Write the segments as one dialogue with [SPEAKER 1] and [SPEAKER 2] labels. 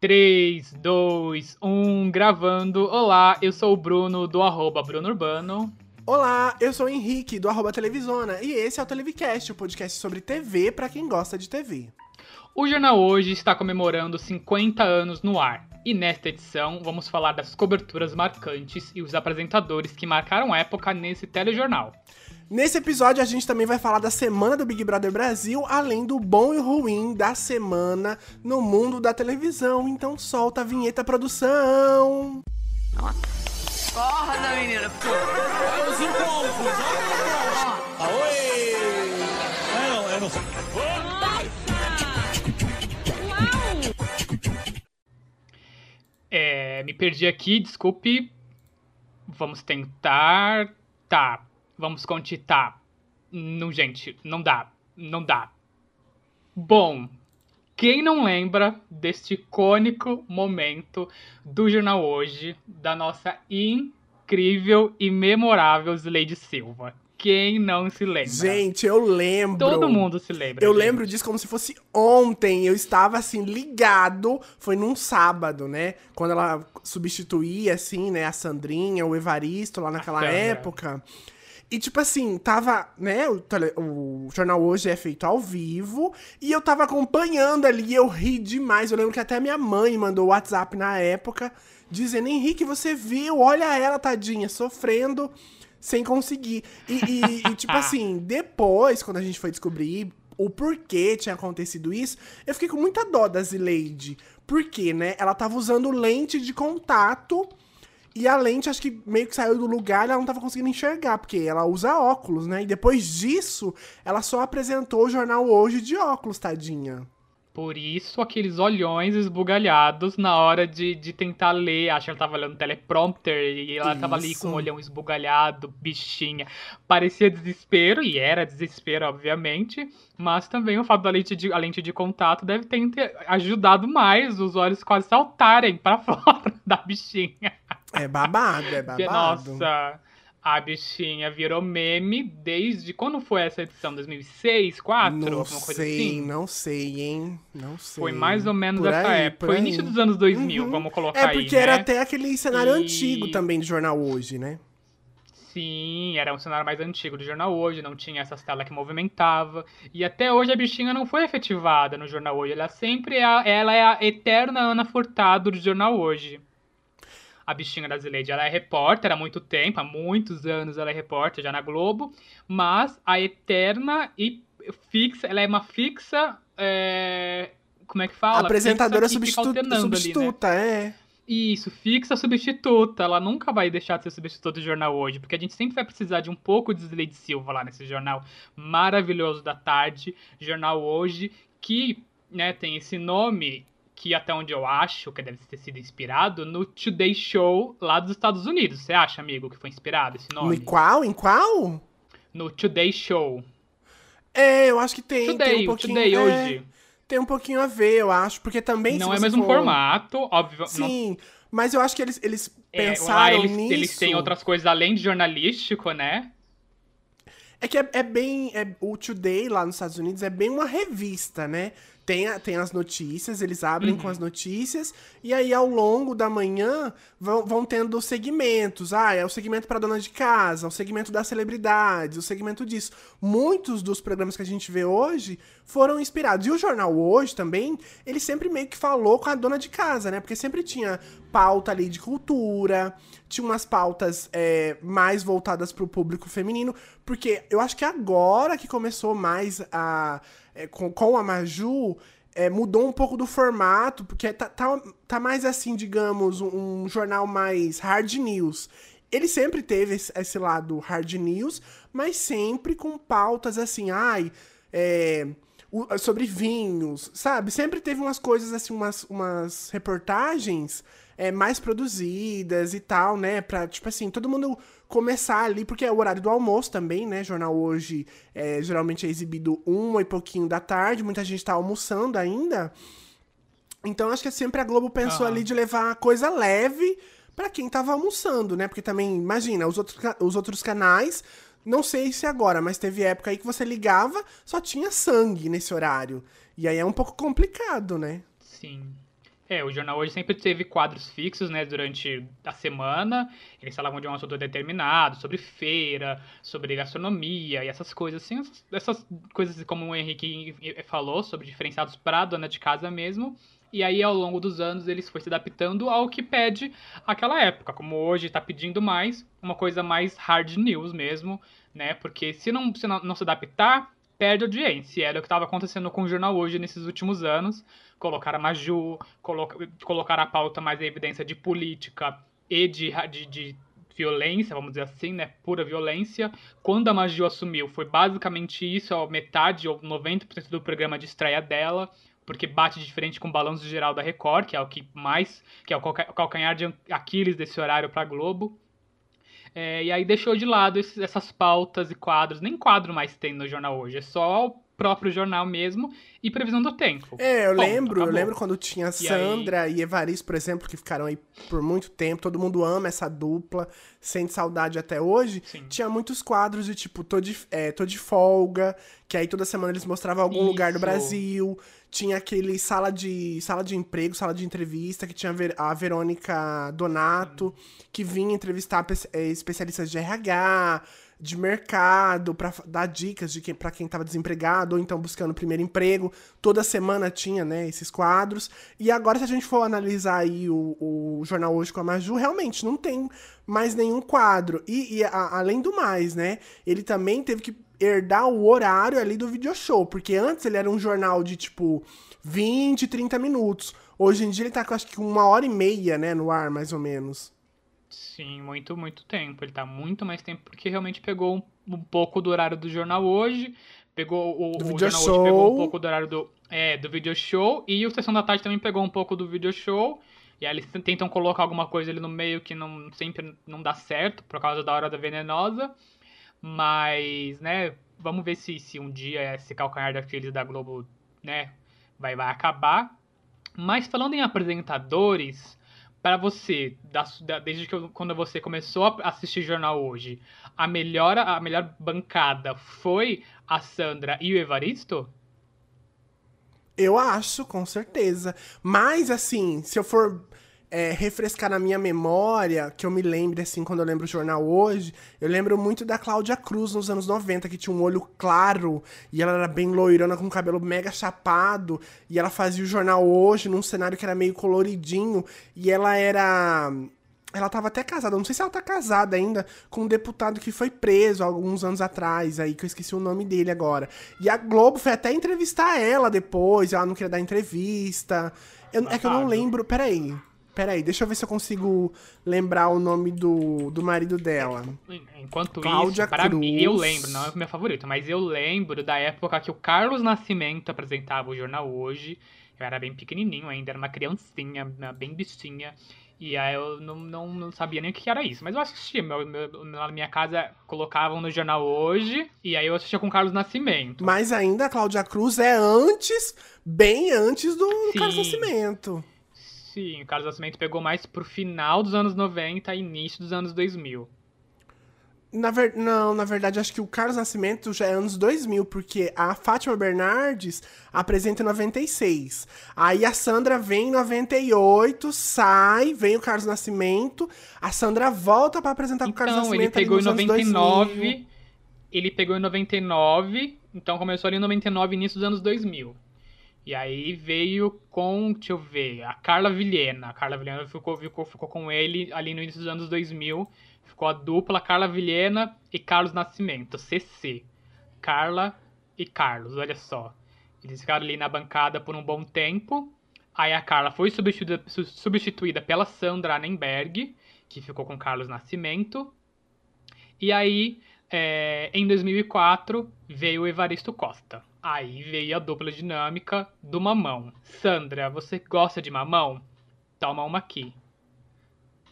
[SPEAKER 1] 3, 2, 1, gravando. Olá, eu sou o Bruno do arroba Bruno Urbano.
[SPEAKER 2] Olá, eu sou o Henrique do arroba Televisona e esse é o Televicast, o podcast sobre TV para quem gosta de TV.
[SPEAKER 1] O jornal hoje está comemorando 50 anos no ar. E nesta edição vamos falar das coberturas marcantes e os apresentadores que marcaram época nesse telejornal.
[SPEAKER 2] Nesse episódio a gente também vai falar da semana do Big Brother Brasil, além do bom e ruim da semana no mundo da televisão. Então solta a vinheta produção.
[SPEAKER 3] Corda, menina.
[SPEAKER 4] Olha os encontros. Aoi! É,
[SPEAKER 1] me perdi aqui, desculpe. Vamos tentar. Tá, vamos continuar. Não, gente, não dá. Não dá. Bom, quem não lembra deste icônico momento do jornal hoje, da nossa incrível e memorável Lady Silva? Quem não se lembra?
[SPEAKER 2] Gente, eu lembro.
[SPEAKER 1] Todo mundo se lembra.
[SPEAKER 2] Eu
[SPEAKER 1] gente.
[SPEAKER 2] lembro disso como se fosse ontem. Eu estava assim, ligado. Foi num sábado, né? Quando ela substituía, assim, né, a Sandrinha, o Evaristo lá naquela época. E, tipo assim, tava, né? O, tele- o jornal hoje é feito ao vivo. E eu tava acompanhando ali. Eu ri demais. Eu lembro que até minha mãe mandou o WhatsApp na época, dizendo: Henrique, você viu? Olha ela, tadinha, sofrendo sem conseguir. E, e- e, tipo assim, depois, quando a gente foi descobrir o porquê tinha acontecido isso, eu fiquei com muita dó da Zileide. Porque, né? Ela tava usando lente de contato. E a lente, acho que meio que saiu do lugar, ela não tava conseguindo enxergar, porque ela usa óculos, né? E depois disso, ela só apresentou o jornal hoje de óculos, tadinha.
[SPEAKER 1] Por isso, aqueles olhões esbugalhados na hora de, de tentar ler. Acho que ela tava lendo teleprompter e ela tava ali
[SPEAKER 2] Isso.
[SPEAKER 1] com o olhão esbugalhado, bichinha. Parecia desespero, e era desespero, obviamente. Mas também o fato da lente de, a lente de contato deve ter ajudado mais os olhos quase saltarem pra fora da bichinha.
[SPEAKER 2] É babado, é
[SPEAKER 1] Porque,
[SPEAKER 2] babado.
[SPEAKER 1] nossa, a bichinha virou meme desde. Quando foi essa edição? 2006, 2004?
[SPEAKER 2] não
[SPEAKER 1] Alguma coisa
[SPEAKER 2] sei,
[SPEAKER 1] assim?
[SPEAKER 2] não sei, hein? Não sei.
[SPEAKER 1] Foi mais ou menos
[SPEAKER 2] Por
[SPEAKER 1] essa
[SPEAKER 2] aí,
[SPEAKER 1] época. Foi
[SPEAKER 2] aí.
[SPEAKER 1] início dos anos 2000,
[SPEAKER 2] Uhum.
[SPEAKER 1] vamos colocar
[SPEAKER 2] É
[SPEAKER 1] aí,
[SPEAKER 2] porque era
[SPEAKER 1] né?
[SPEAKER 2] até aquele cenário
[SPEAKER 1] E-
[SPEAKER 2] antigo também do jornal hoje, né?
[SPEAKER 1] Sim, era um cenário mais antigo do jornal hoje, não tinha essas telas que movimentava. E até hoje a bichinha não foi efetivada no jornal hoje. Ela sempre é a, ela é a eterna Ana Furtado do jornal hoje. A bichinha da Zileide, ela é repórter há muito tempo, há muitos anos ela é repórter já na Globo, mas a eterna e fixa, ela é uma fixa. é, como é que fala?
[SPEAKER 2] Apresentadora
[SPEAKER 1] Fixa que fica
[SPEAKER 2] substitu-
[SPEAKER 1] alternando ali, né?
[SPEAKER 2] substituta, é.
[SPEAKER 1] Isso, fixa substituta. Ela nunca vai deixar de ser substituta do jornal hoje, porque a gente sempre vai precisar de um pouco de Leide Silva lá nesse jornal maravilhoso da tarde, jornal hoje, que né, tem esse nome que até onde eu acho que deve ter sido inspirado no Today Show lá dos Estados Unidos. Você acha, amigo, que foi inspirado esse
[SPEAKER 2] No
[SPEAKER 1] nome?
[SPEAKER 2] em qual? Em qual?
[SPEAKER 1] No Today Show.
[SPEAKER 2] É, eu acho que tem, tem
[SPEAKER 1] Today,
[SPEAKER 2] um
[SPEAKER 1] o
[SPEAKER 2] pouquinho.
[SPEAKER 1] Today
[SPEAKER 2] é,
[SPEAKER 1] hoje.
[SPEAKER 2] Tem um pouquinho a ver, eu acho, porque também
[SPEAKER 1] Não é o mesmo
[SPEAKER 2] for-
[SPEAKER 1] formato, óbvio. não
[SPEAKER 2] Sim, mas eu acho que eles, eles
[SPEAKER 1] É, lá
[SPEAKER 2] pensaram
[SPEAKER 1] eles,
[SPEAKER 2] nisso.
[SPEAKER 1] eles têm outras coisas além de jornalístico, né?
[SPEAKER 2] É que é, é bem. é- o Today lá nos Estados Unidos é bem uma revista, né? Tem, a- tem as notícias, eles abrem
[SPEAKER 1] Uhum.
[SPEAKER 2] com as notícias, e aí ao longo da manhã vão, vão tendo segmentos. Ah, é o segmento para dona de casa, o segmento das celebridades, o segmento disso. Muitos dos programas que a gente vê hoje foram inspirados. E o jornal hoje também, ele sempre meio que falou com a dona de casa, né? Porque sempre tinha pauta ali de cultura, tinha umas pautas é, mais voltadas pro público feminino, porque eu acho que agora que começou mais a. é, com, com a Maju, é, mudou um pouco do formato, porque tá, tá, tá mais assim, digamos, um, um jornal mais hard news. Ele sempre teve esse, lado hard news, mas sempre com pautas assim, ai, é, o- sobre vinhos, sabe? Sempre teve umas coisas assim, umas, umas reportagens é, mais produzidas e tal, né? Pra, tipo assim, todo mundo começar ali, porque é o horário do almoço também, né? Jornal hoje é, geralmente é exibido uma e pouquinho da tarde, muita gente tá almoçando ainda. Então acho que sempre a Globo pensou
[SPEAKER 1] Aham.
[SPEAKER 2] ali de levar coisa leve pra quem tava almoçando, né? Porque também, imagina, os outros, os outros canais, não sei se agora, mas teve época aí que você ligava, só tinha sangue nesse horário. E aí é um pouco complicado, né?
[SPEAKER 1] Sim. É, o jornal hoje sempre teve quadros fixos, né, durante a semana. Eles falavam de um assunto determinado, sobre feira, sobre gastronomia e essas coisas assim. Essas, coisas, como o Henrique falou, sobre diferenciados para dona de casa mesmo. E aí, ao longo dos anos, eles foi se adaptando ao que pede aquela época. Como hoje está pedindo mais, uma coisa mais hard news mesmo, né? Porque se não se, não, não se adaptar, perde audiência. Era o que estava acontecendo com o jornal hoje nesses últimos anos. Colocar a Maju, colocar, colocar a pauta mais em evidência de política e de, de, de violência, vamos dizer assim, né? Pura violência. Quando a Maju assumiu, foi basicamente isso, a metade ou 90% do programa de estreia dela porque bate de frente com o Balanço Geral da Record, que é o que mais, que é o calcanhar de Aquiles desse horário para Globo. É, e aí deixou de lado esses, essas pautas e quadros. Nem quadro mais tem no jornal hoje, é só próprio jornal mesmo e previsão do tempo.
[SPEAKER 2] É, eu Ponto, lembro, acabou. eu lembro quando tinha Sandra e, aí... e Evaristo, por exemplo, que ficaram aí por muito tempo, todo mundo ama essa dupla, sente saudade até hoje. Sim. Tinha muitos quadros de tipo, tô de, é, tô de folga, que aí toda semana eles mostravam algum Isso. lugar do Brasil. Tinha aquele sala de sala de emprego, sala de entrevista, que tinha a Verônica Donato, que vinha entrevistar é, especialistas de RH, de mercado, para dar dicas de que, para quem estava desempregado ou então buscando primeiro emprego. Toda semana tinha, né, esses quadros. E agora, se a gente for analisar aí o, o Jornal Hoje com a Maju, realmente não tem mais nenhum quadro. E, e a, além do mais, né, ele também teve que herdar o horário ali do video show, porque antes ele era um jornal de tipo 20, 30 minutos. Hoje em dia ele tá com acho que uma hora e meia, né, no ar, mais ou menos.
[SPEAKER 1] Sim, muito, muito tempo. Ele tá muito mais tempo porque realmente pegou um, um pouco do horário do jornal hoje, pegou o, o jornal show. hoje pegou um pouco do horário do, é, do video show e o Sessão da Tarde também pegou um pouco do video show. E aí eles tentam colocar alguma coisa ali no meio que não sempre não dá certo por causa da hora da venenosa. Mas, né, vamos ver se, se um dia esse calcanhar daqueles da Globo, né, vai, vai acabar. Mas falando em apresentadores, para você, da, da, desde que eu, quando você começou a assistir jornal hoje, a melhor, a melhor bancada foi a Sandra e o Evaristo?
[SPEAKER 2] Eu acho, com certeza. Mas, assim, se eu for é, refrescar na minha memória, que eu me lembre, assim, quando eu lembro o jornal hoje, eu lembro muito da Cláudia Cruz nos anos 90, que tinha um olho claro, e ela era bem loirona, com o cabelo mega chapado, e ela fazia o jornal hoje num cenário que era meio coloridinho, e ela era. Ela tava até casada, não sei se ela tá casada ainda, com um deputado que foi preso alguns anos atrás, aí, que eu esqueci o nome dele agora. E a Globo foi até entrevistar ela depois, ela não queria dar entrevista. Eu, é que eu não lembro. Peraí. Peraí, deixa eu ver se eu consigo lembrar o nome do, do marido dela.
[SPEAKER 1] Enquanto Cláudia isso, para Cruz. mim, eu lembro, não é o meu favorito, mas eu lembro da época que o Carlos Nascimento apresentava o jornal Hoje. Eu era bem pequenininho ainda, era uma criancinha, bem bichinha. E aí eu não, não, não, sabia nem o que era isso. Mas eu assistia. Meu, meu, na minha casa colocavam no jornal hoje. E aí eu assistia com o Carlos Nascimento.
[SPEAKER 2] Mas ainda a Cláudia Cruz é antes, bem antes do Sim. Carlos Nascimento.
[SPEAKER 1] Sim, o Carlos Nascimento pegou mais pro final dos anos 90 e início dos anos 2000.
[SPEAKER 2] Na ver... Não, na verdade, acho que o Carlos Nascimento já é anos 2000, porque a Fátima Bernardes apresenta em 96. Aí a Sandra vem em 98, sai, vem o Carlos Nascimento, a Sandra volta para apresentar então, com o Carlos Nascimento.
[SPEAKER 1] Ele pegou em 99, ele pegou em 99, então começou ali em 99, início dos anos 2000. E aí veio com, deixa eu ver, a Carla Vilhena. A Carla Vilhena ficou, ficou, ficou com ele ali no início dos anos 2000. Ficou a dupla Carla Vilhena e Carlos Nascimento, CC. Carla e Carlos, olha só. Eles ficaram ali na bancada por um bom tempo. Aí a Carla foi substituída, substituída pela Sandra Annenberg, que ficou com Carlos Nascimento. E aí, é, em 2004, veio o Evaristo Costa. Aí veio a dupla dinâmica do mamão. Sandra, você gosta de mamão? Toma uma aqui.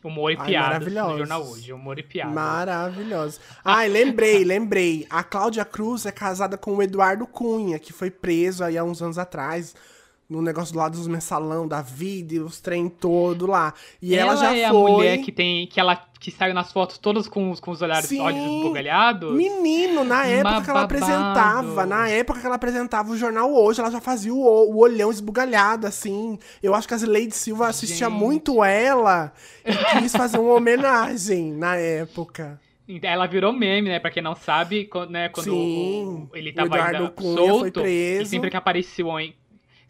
[SPEAKER 1] Humor e Ai, piadas no jornal hoje. Humor e piadas.
[SPEAKER 2] Maravilhoso. Ai, lembrei, lembrei. A Cláudia Cruz é casada com o Eduardo Cunha, que foi preso aí há uns anos atrás. No negócio do lado dos mensalão da vida e os trem todo lá. E ela,
[SPEAKER 1] ela
[SPEAKER 2] já
[SPEAKER 1] é
[SPEAKER 2] foi.
[SPEAKER 1] a mulher que tem. que ela que saiu nas fotos todas com, os- com os olhares,
[SPEAKER 2] Sim.
[SPEAKER 1] olhos esbugalhados.
[SPEAKER 2] Menino, na época que ela
[SPEAKER 1] babado.
[SPEAKER 2] apresentava, na época que ela apresentava o jornal hoje, ela já fazia o, o olhão esbugalhado, assim. Eu acho que a Lady Silva assistia
[SPEAKER 1] Gente.
[SPEAKER 2] muito ela e quis fazer uma homenagem na época.
[SPEAKER 1] Ela virou meme, né? Pra quem não sabe, quando, né, quando
[SPEAKER 2] Sim,
[SPEAKER 1] o- ele
[SPEAKER 2] o
[SPEAKER 1] tava
[SPEAKER 2] Eduardo
[SPEAKER 1] ainda solto,
[SPEAKER 2] foi preso.
[SPEAKER 1] e sempre que apareciam em,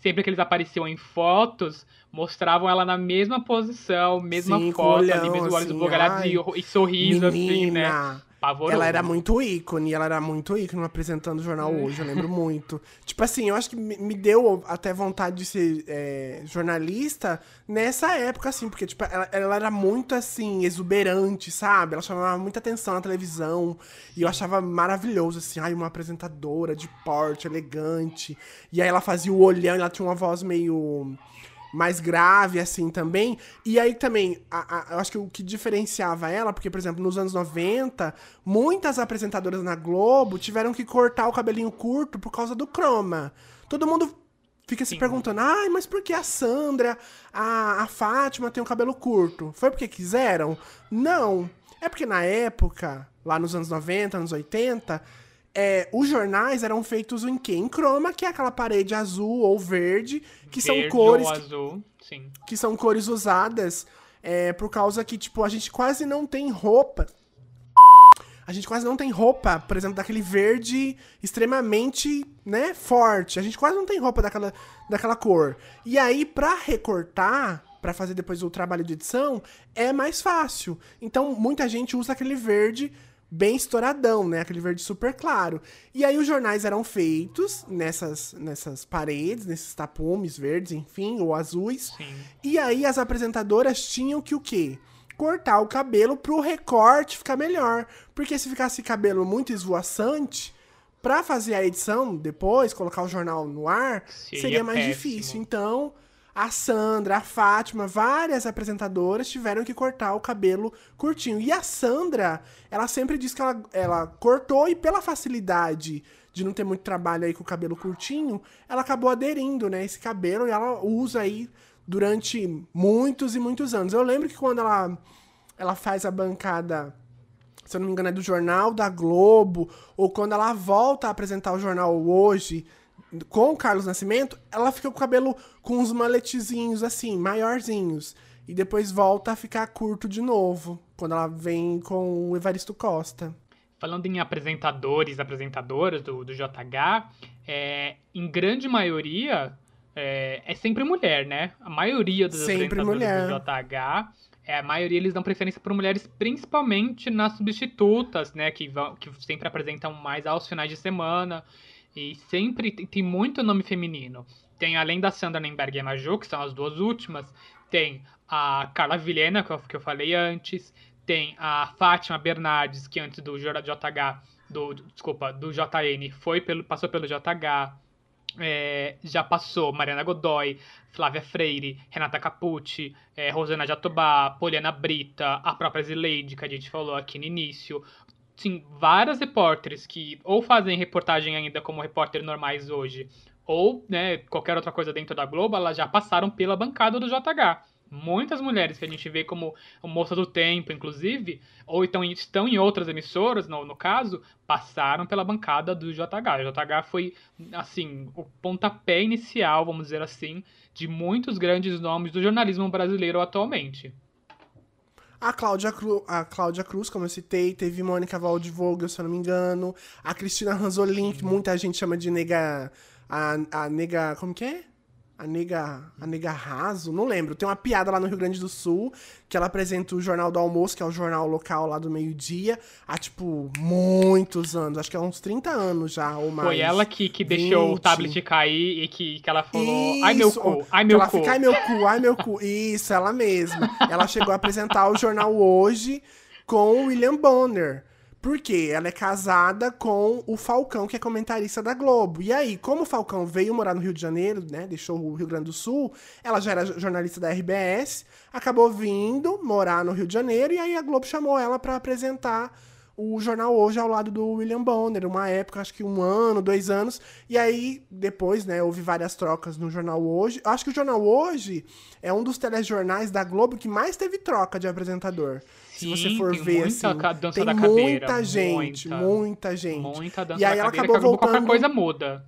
[SPEAKER 1] sempre que eles apareciam em fotos, mostravam ela na mesma posição, mesma
[SPEAKER 2] Sim,
[SPEAKER 1] foto,
[SPEAKER 2] olhão,
[SPEAKER 1] ali, mesmo olhos
[SPEAKER 2] assim,
[SPEAKER 1] esbugalhados
[SPEAKER 2] ai,
[SPEAKER 1] e, e sorriso, assim, né? Pavoroso.
[SPEAKER 2] ela era muito ícone, ela era muito ícone apresentando o jornal hoje, eu lembro muito. Tipo assim, eu acho que me me deu até vontade de ser é, jornalista nessa época, assim, porque tipo, ela, ela era muito assim, exuberante, sabe? Ela chamava muita atenção na televisão. E eu achava maravilhoso, assim, ai, uma apresentadora de porte, elegante. E aí ela fazia o olhão, ela tinha uma voz meio mais grave, assim, também. E aí também, a- a- eu acho que o que diferenciava ela, porque, por exemplo, nos anos 90, muitas apresentadoras na Globo tiveram que cortar o cabelinho curto por causa do croma. Todo mundo fica se
[SPEAKER 1] Sim.
[SPEAKER 2] perguntando, ai, mas por que a Sandra, a, a Fátima tem o cabelo curto? Foi porque quiseram? Não. É porque na época, lá nos anos 90, anos 80, é, os jornais eram feitos em quê? Em croma, que é aquela parede azul ou verde, que são
[SPEAKER 1] Verde
[SPEAKER 2] cores
[SPEAKER 1] ou azul, sim.
[SPEAKER 2] que são cores usadas é, por causa que, tipo, a gente quase não tem roupa. A gente quase não tem roupa, por exemplo, daquele verde extremamente, né, forte. A gente quase não tem roupa daquela, daquela cor. E aí, pra recortar, pra fazer depois o trabalho de edição, é mais fácil. Então, muita gente usa aquele verde bem estouradão, né? Aquele verde super claro. E aí os jornais eram feitos nessas, nessas paredes, nesses tapumes verdes, enfim, ou azuis.
[SPEAKER 1] Sim.
[SPEAKER 2] E aí as apresentadoras tinham que o quê? Cortar o cabelo pro recorte ficar melhor. Porque se ficasse cabelo muito esvoaçante, pra fazer a edição depois, colocar o jornal no ar,
[SPEAKER 1] Seria
[SPEAKER 2] seria mais
[SPEAKER 1] péssimo.
[SPEAKER 2] difícil. Então, a Sandra, a Fátima, várias apresentadoras tiveram que cortar o cabelo curtinho. E a Sandra, ela sempre diz que ela, ela cortou e pela facilidade de não ter muito trabalho aí com o cabelo curtinho, ela acabou aderindo, né, esse cabelo e ela usa aí durante muitos e muitos anos. Eu lembro que quando ela ela faz a bancada se eu não me engano, é do Jornal da Globo, ou quando ela volta a apresentar o jornal hoje com o Carlos Nascimento, ela fica com o cabelo com uns maletezinhos assim, maiorzinhos. E depois volta a ficar curto de novo, quando ela vem com o Evaristo Costa.
[SPEAKER 1] Falando em apresentadores, apresentadoras do, do JH, é, em grande maioria é, é sempre mulher, né? A maioria dos
[SPEAKER 2] Sempre
[SPEAKER 1] apresentadores
[SPEAKER 2] mulher.
[SPEAKER 1] do JH, é, a maioria eles dão preferência por mulheres, principalmente nas substitutas, né? Que, vão, que sempre apresentam mais aos finais de semana. E sempre tem, tem muito nome feminino. Tem, além da Sandra Nemberg e a Maju, que são as duas últimas, tem a Carla Vilhena, que eu, que eu falei antes, tem a Fátima Bernardes, que antes do JH, do, desculpa, do JN, foi pelo, passou pelo JH, é, já passou Mariana Godoy, Flávia Freire, Renata Capucci, é, Rosana Jatobá, Poliana Brita, a própria Zileide, que a gente falou aqui no início. Sim, várias repórteres que ou fazem reportagem ainda como repórter normais hoje, ou né, qualquer outra coisa dentro da Globo, elas já passaram pela bancada do JH. Muitas mulheres que a gente vê como moça do tempo, inclusive, ou então estão em outras emissoras, no, no caso, passaram pela bancada do JH. O JH foi, assim, o pontapé inicial, vamos dizer assim, de muitos grandes nomes do jornalismo brasileiro atualmente.
[SPEAKER 2] A Cláudia, Cru- a Cláudia Cruz, como eu citei, teve Mônica Waldvogel, se eu não me engano. A Cristina Ranzolin, que muita gente chama de nega. A, a nega. Como que é? A nega. A nega raso? Não lembro. Tem uma piada lá no Rio Grande do Sul que ela apresenta o Jornal do Almoço, que é o jornal local lá do meio-dia, há, tipo, muitos anos. Acho que há uns 30 anos já, ou mais.
[SPEAKER 1] Foi ela que, que deixou o
[SPEAKER 2] 20.
[SPEAKER 1] tablet cair e que, que ela falou: ai meu
[SPEAKER 2] Isso,
[SPEAKER 1] cu, ai meu
[SPEAKER 2] ela
[SPEAKER 1] cu.
[SPEAKER 2] fica, ai meu cu, ai meu cu. Isso, ela mesma. Ela chegou a apresentar o jornal hoje com o William Bonner. Por quê? Ela é casada com o Falcão, que é comentarista da Globo. E aí, como o Falcão veio morar no Rio de Janeiro, né? Deixou o Rio Grande do Sul, ela já era jornalista da RBS, acabou vindo morar no Rio de Janeiro, e aí a Globo chamou ela pra apresentar o jornal hoje ao lado do William Bonner, uma época, acho que um ano, dois anos. E aí, depois, né, houve várias trocas no jornal hoje. Acho que o jornal hoje é um dos telejornais da Globo que mais teve troca de apresentador.
[SPEAKER 1] Sim,
[SPEAKER 2] Se você for
[SPEAKER 1] tem
[SPEAKER 2] ver,
[SPEAKER 1] muita
[SPEAKER 2] assim,
[SPEAKER 1] dança
[SPEAKER 2] tem
[SPEAKER 1] da
[SPEAKER 2] muita
[SPEAKER 1] cadeira,
[SPEAKER 2] gente,
[SPEAKER 1] muita.
[SPEAKER 2] muita gente.
[SPEAKER 1] Muita dança
[SPEAKER 2] E aí
[SPEAKER 1] da
[SPEAKER 2] ela acabou
[SPEAKER 1] acabou qualquer
[SPEAKER 2] voltando-
[SPEAKER 1] coisa muda.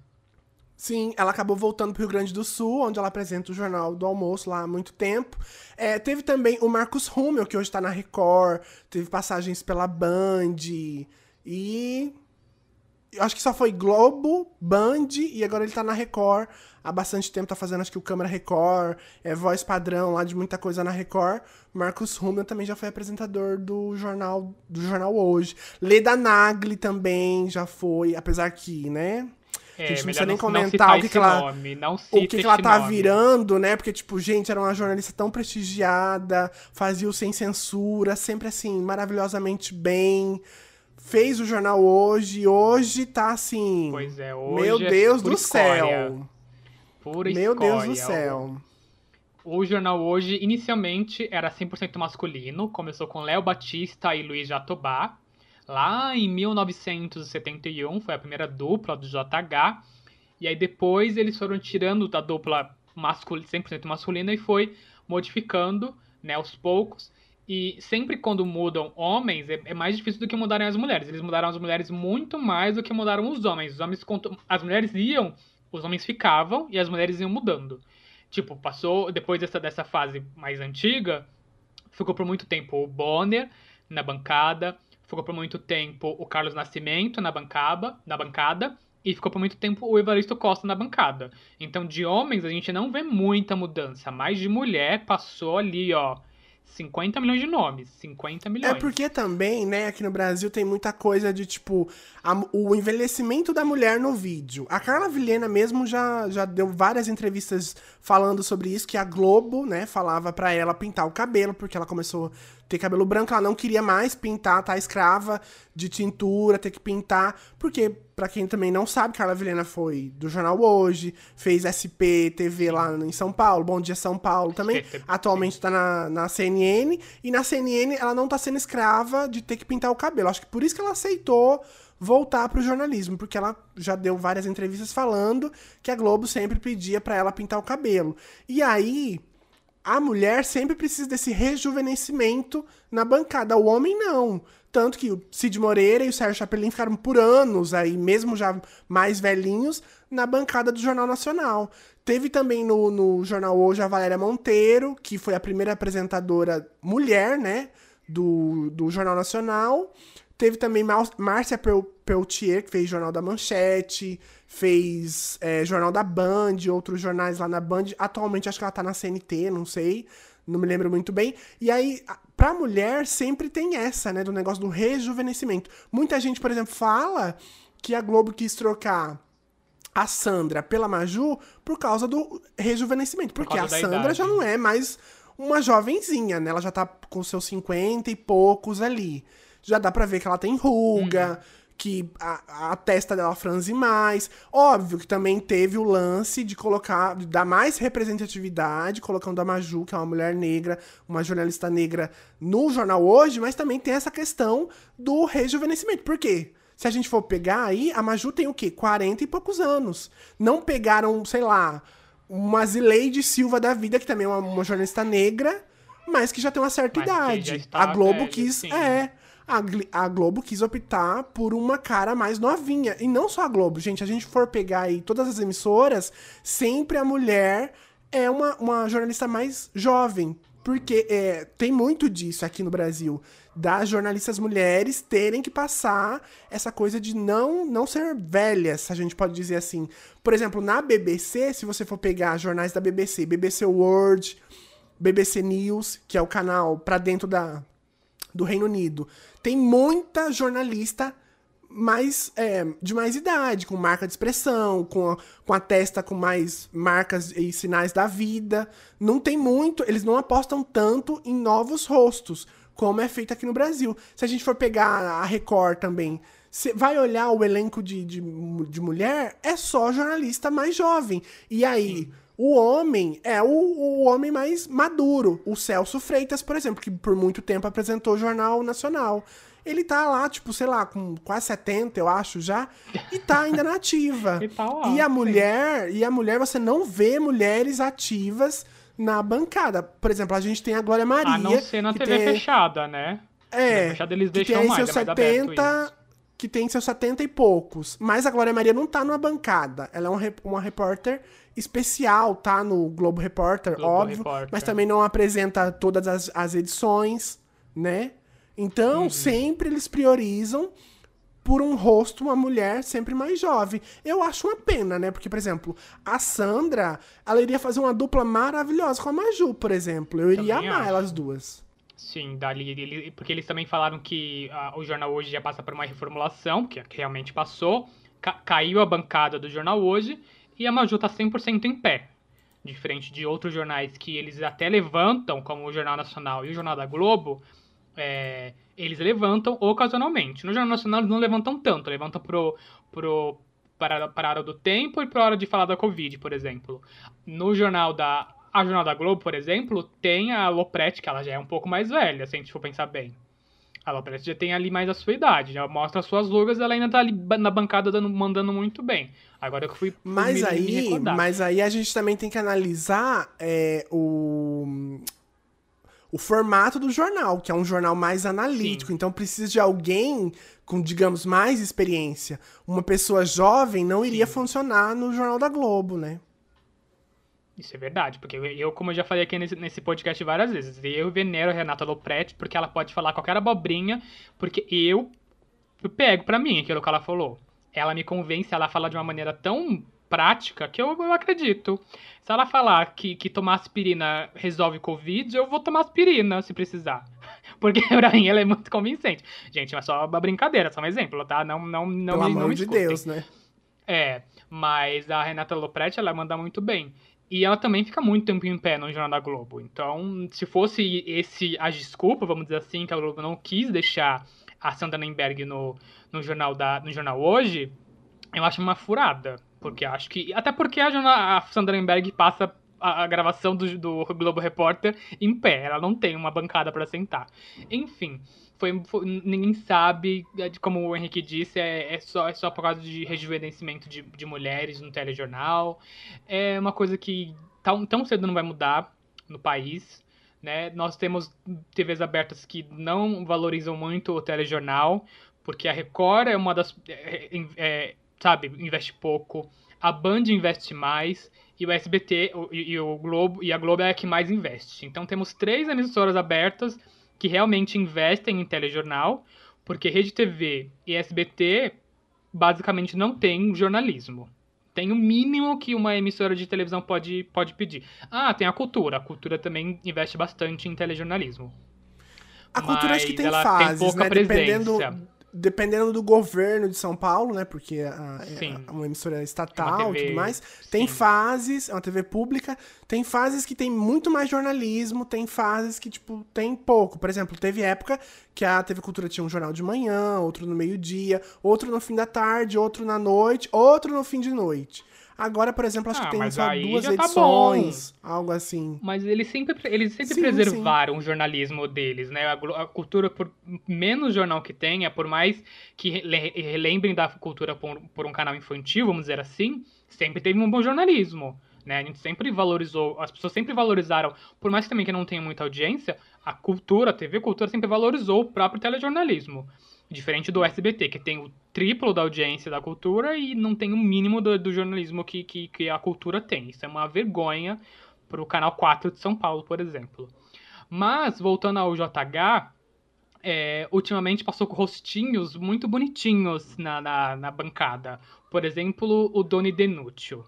[SPEAKER 2] Sim, ela acabou voltando pro Rio Grande do Sul, onde ela apresenta o Jornal do Almoço lá há muito tempo. É, teve também o Marcos Rummel, que hoje tá na Record, teve passagens pela Band, e... Eu acho que só foi Globo, Band, e agora ele tá na Record. Há bastante tempo tá fazendo, acho que o Câmara Record, é voz padrão lá de muita coisa na Record. Marcos Rummel também já foi apresentador do jornal, do jornal Hoje. Leda Nagli também já foi, apesar que, né...
[SPEAKER 1] É,
[SPEAKER 2] a gente não
[SPEAKER 1] melhor
[SPEAKER 2] precisa nem
[SPEAKER 1] não
[SPEAKER 2] comentar o que, que ela,
[SPEAKER 1] não
[SPEAKER 2] o que, que ela tá
[SPEAKER 1] nome.
[SPEAKER 2] virando, né? Porque, tipo, gente, era uma jornalista tão prestigiada, fazia o sem censura, sempre assim, maravilhosamente bem. Fez o jornal hoje, e hoje tá assim.
[SPEAKER 1] Pois é, hoje
[SPEAKER 2] Meu
[SPEAKER 1] é
[SPEAKER 2] Deus do
[SPEAKER 1] escória.
[SPEAKER 2] céu.
[SPEAKER 1] Pura
[SPEAKER 2] Meu Deus do
[SPEAKER 1] escória.
[SPEAKER 2] céu.
[SPEAKER 1] O jornal hoje, inicialmente, era 100% masculino. Começou com Léo Batista e Luiz Jatobá. Lá em 1971, foi a primeira dupla do JH. E aí depois eles foram tirando da dupla mascul 100% masculina e foi modificando, né, aos poucos. E sempre quando mudam homens, é, é mais difícil do que mudarem as mulheres. Eles mudaram as mulheres muito mais do que mudaram os homens. Os homens, as mulheres iam, os homens ficavam e as mulheres iam mudando. Tipo, passou, depois dessa, dessa fase mais antiga, ficou por muito tempo o Bonner na bancada, ficou por muito tempo o Carlos Nascimento na bancada, na bancada, e ficou por muito tempo o Evaristo Costa na bancada. Então, de homens, a gente não vê muita mudança, mas de mulher passou ali, ó, 50 milhões de nomes, 50 milhões.
[SPEAKER 2] É porque também, né, aqui no Brasil tem muita coisa de, tipo, a- o envelhecimento da mulher no vídeo. A Carla Vilhena mesmo já, já deu várias entrevistas falando sobre isso, que a Globo, né, falava pra ela pintar o cabelo, porque ela começou ter cabelo branco, ela não queria mais pintar, tá escrava de tintura, ter que pintar, porque, pra quem também não sabe, Carla Vilhena foi do Jornal Hoje, fez SP TV lá em São Paulo, Bom Dia São Paulo também, atualmente tá na, na CNN, e na CNN ela não tá sendo escrava de ter que pintar o cabelo. Acho que por isso que ela aceitou voltar pro jornalismo, porque ela já deu várias entrevistas falando que a Globo sempre pedia pra ela pintar o cabelo. E aí, a mulher sempre precisa desse rejuvenescimento na bancada, o homem não. Tanto que o Cid Moreira e o Sérgio Chapelin ficaram por anos aí, mesmo já mais velhinhos, na bancada do Jornal Nacional. Teve também no, no Jornal Hoje a Valéria Monteiro, que foi a primeira apresentadora mulher, né, do, do Jornal Nacional. Teve também Márcia Pel- Peltier, que fez Jornal da Manchete, fez é, Jornal da Band, outros jornais lá na Band. Atualmente acho que ela tá na CNT, não sei, não me lembro muito bem. E aí, a- pra mulher, sempre tem essa, né, do negócio do rejuvenescimento. Muita gente, por exemplo, fala que a Globo quis trocar a Sandra pela Maju por causa do rejuvenescimento. Porque a
[SPEAKER 1] causa da
[SPEAKER 2] Sandra
[SPEAKER 1] idade.
[SPEAKER 2] já não é mais uma jovenzinha, né? Ela já tá com seus 50 e poucos ali. Já dá pra ver que ela tem ruga, que a, a testa dela franze mais. Óbvio que também teve o lance de colocar, de dar mais representatividade, colocando a Maju, que é uma mulher negra, uma jornalista negra, no jornal hoje, mas também tem essa questão do rejuvenescimento. Por quê? Se a gente for pegar aí, a Maju tem o quê? 40 e poucos anos. Não pegaram, sei lá, uma Zileide Silva da vida, que também é uma, uma jornalista negra, mas que já tem uma certa
[SPEAKER 1] Mas
[SPEAKER 2] idade. a Globo
[SPEAKER 1] velha,
[SPEAKER 2] quis.
[SPEAKER 1] sim.
[SPEAKER 2] É. A, a Globo quis optar por uma cara mais novinha. E não só a Globo, gente. A gente for pegar aí todas as emissoras, sempre a mulher é uma, uma jornalista mais jovem. Porque é, tem muito disso aqui no Brasil. Das jornalistas mulheres terem que passar essa coisa de não, não ser velhas, se a gente pode dizer assim. Por exemplo, na BBC, se você for pegar jornais da BBC, BBC World, BBC News, que é o canal pra dentro da, do Reino Unido, tem muita jornalista mais é, de mais idade, com marca de expressão, com a, com a testa com mais marcas e sinais da vida. Não tem muito, eles não apostam tanto em novos rostos, como é feito aqui no Brasil. Se a gente for pegar a Record também, você vai olhar o elenco de, de, de mulher, é só jornalista mais jovem. E aí, O homem é o, o homem mais maduro. O Celso Freitas, por exemplo, que por muito tempo apresentou o Jornal Nacional. Ele tá lá, tipo, sei lá, com quase 70, eu acho, já, e tá ainda na ativa.
[SPEAKER 1] E tá lá,
[SPEAKER 2] e a
[SPEAKER 1] sim.
[SPEAKER 2] mulher, e a mulher, você não vê mulheres ativas na bancada. Por exemplo, a gente tem a Glória Maria.
[SPEAKER 1] A não ser na
[SPEAKER 2] que
[SPEAKER 1] TV
[SPEAKER 2] tem-
[SPEAKER 1] fechada, né?
[SPEAKER 2] É,
[SPEAKER 1] Na fechada eles deixam
[SPEAKER 2] tem
[SPEAKER 1] mais,
[SPEAKER 2] seus
[SPEAKER 1] é mais aberto
[SPEAKER 2] 70,
[SPEAKER 1] isso.
[SPEAKER 2] Que tem seus 70 e poucos. Mas a Glória Maria não tá numa bancada. Ela é uma, rep- uma repórter especial, tá no Globo Repórter,
[SPEAKER 1] Globo
[SPEAKER 2] óbvio.
[SPEAKER 1] Repórter.
[SPEAKER 2] Mas também não apresenta todas as, as edições, né? Então,
[SPEAKER 1] Uhum.
[SPEAKER 2] sempre eles priorizam por um rosto, uma mulher sempre mais jovem. Eu acho uma pena, né? Porque, por exemplo, a Sandra, ela iria fazer uma dupla maravilhosa com a Maju, por exemplo. Eu iria
[SPEAKER 1] Também
[SPEAKER 2] amar
[SPEAKER 1] acho.
[SPEAKER 2] elas duas.
[SPEAKER 1] Sim, dali, ele- porque eles também falaram que ah, o jornal hoje já passa por uma reformulação, que realmente passou, ca- caiu a bancada do jornal hoje e a Maju tá 100% em pé. Diferente de outros jornais que eles até levantam, como o Jornal Nacional e o Jornal da Globo, é, eles levantam ocasionalmente. No Jornal Nacional eles não levantam tanto, levantam pro, pro, para, para a hora do tempo e para a hora de falar da Covid, por exemplo. No jornal da. A Jornal da Globo, por exemplo, tem a Loprete, que ela já é um pouco mais velha, se a gente for pensar bem. A Loprete já tem ali mais a sua idade, já mostra as suas lugas, ela ainda tá ali na bancada dando, mandando muito bem. Agora que eu fui.
[SPEAKER 2] Mas
[SPEAKER 1] me-
[SPEAKER 2] aí, mas aí a gente também tem que analisar é, o, o formato do jornal, que é um jornal mais analítico.
[SPEAKER 1] Sim.
[SPEAKER 2] Então precisa de alguém com, digamos, mais experiência. Uma pessoa jovem não iria
[SPEAKER 1] Sim.
[SPEAKER 2] funcionar no Jornal da Globo, né?
[SPEAKER 1] Isso é verdade, porque eu, como eu já falei aqui nesse, nesse podcast várias vezes, eu venero a Renata Lopretti porque ela pode falar qualquer abobrinha, porque eu, eu pego pra mim aquilo que ela falou. Ela me convence, ela fala de uma maneira tão prática que eu, eu acredito. Se ela falar que, que tomar aspirina resolve Covid, eu vou tomar aspirina se precisar. Porque pra mim ela é muito convincente. Gente, mas só uma brincadeira, só um exemplo, tá? Não, não, não,
[SPEAKER 2] Pelo
[SPEAKER 1] não
[SPEAKER 2] amor
[SPEAKER 1] me
[SPEAKER 2] de. Deus, né?
[SPEAKER 1] É, mas a Renata Lopretti, ela manda muito bem. E ela também fica muito tempo em pé no Jornal da Globo. Então, se fosse esse a desculpa, vamos dizer assim, que a Globo não quis deixar a Sandra Nemberg no, no, jornal da, no jornal hoje, eu acho uma furada. Porque acho que. Até porque a, jornal, a Sandra Nemberg passa a, a gravação do, do Globo Repórter em pé. Ela não tem uma bancada para sentar. Enfim. Foi, foi- ninguém sabe, é, como o Henrique disse, é, é só, é só por causa de rejuvenescimento de, de mulheres no telejornal. É uma coisa que tão, tão cedo não vai mudar no país. Né? Nós temos TVs abertas que não valorizam muito o telejornal, porque a Record é uma das. é, é, é, sabe, investe pouco, a Band investe mais, e o SBT o- e, e o Globo, e a Globo é a que mais investe. Então temos três emissoras abertas que realmente investem em telejornal, porque Rede TV e SBT basicamente não tem jornalismo. Tem o mínimo que uma emissora de televisão pode, pode pedir. Ah, tem a cultura. A cultura também investe bastante em telejornalismo.
[SPEAKER 2] A cultura acho que tem
[SPEAKER 1] ela tem
[SPEAKER 2] fases,
[SPEAKER 1] pouca
[SPEAKER 2] né?
[SPEAKER 1] presença.
[SPEAKER 2] Dependendo, dependendo do governo de São Paulo, né? Porque a- é
[SPEAKER 1] Sim.
[SPEAKER 2] uma emissora
[SPEAKER 1] É
[SPEAKER 2] estatal
[SPEAKER 1] uma
[SPEAKER 2] e
[SPEAKER 1] TV,
[SPEAKER 2] tudo mais. Tem
[SPEAKER 1] sim.
[SPEAKER 2] fases, é uma TV pública, tem fases que tem muito mais jornalismo, tem fases que, tipo, tem pouco. Por exemplo, teve época que a TV Cultura tinha um jornal de manhã, outro no meio-dia, outro no fim da tarde, outro na noite, outro no fim de noite. Agora, por exemplo, acho
[SPEAKER 1] Ah,
[SPEAKER 2] que tem só duas
[SPEAKER 1] tá
[SPEAKER 2] edições, algo assim.
[SPEAKER 1] Mas eles sempre, eles sempre
[SPEAKER 2] Sim,
[SPEAKER 1] preservaram o jornalismo deles, né? A, a cultura, por menos jornal que tenha, por mais que rele- relembrem da cultura por, por um canal infantil, vamos dizer assim, sempre teve um bom jornalismo. Né? A gente sempre valorizou, as pessoas sempre valorizaram, por mais também que não tenha muita audiência, a cultura, a TV Cultura sempre valorizou o próprio telejornalismo. Diferente do SBT, que tem o triplo da audiência da cultura e não tem o mínimo do, do jornalismo que, que, que a cultura tem. Isso é uma vergonha para o Canal 4 de São Paulo, por exemplo. Mas, voltando ao JH, é, ultimamente passou com rostinhos muito bonitinhos na, na, na bancada. Por exemplo, o Doni Denúcio.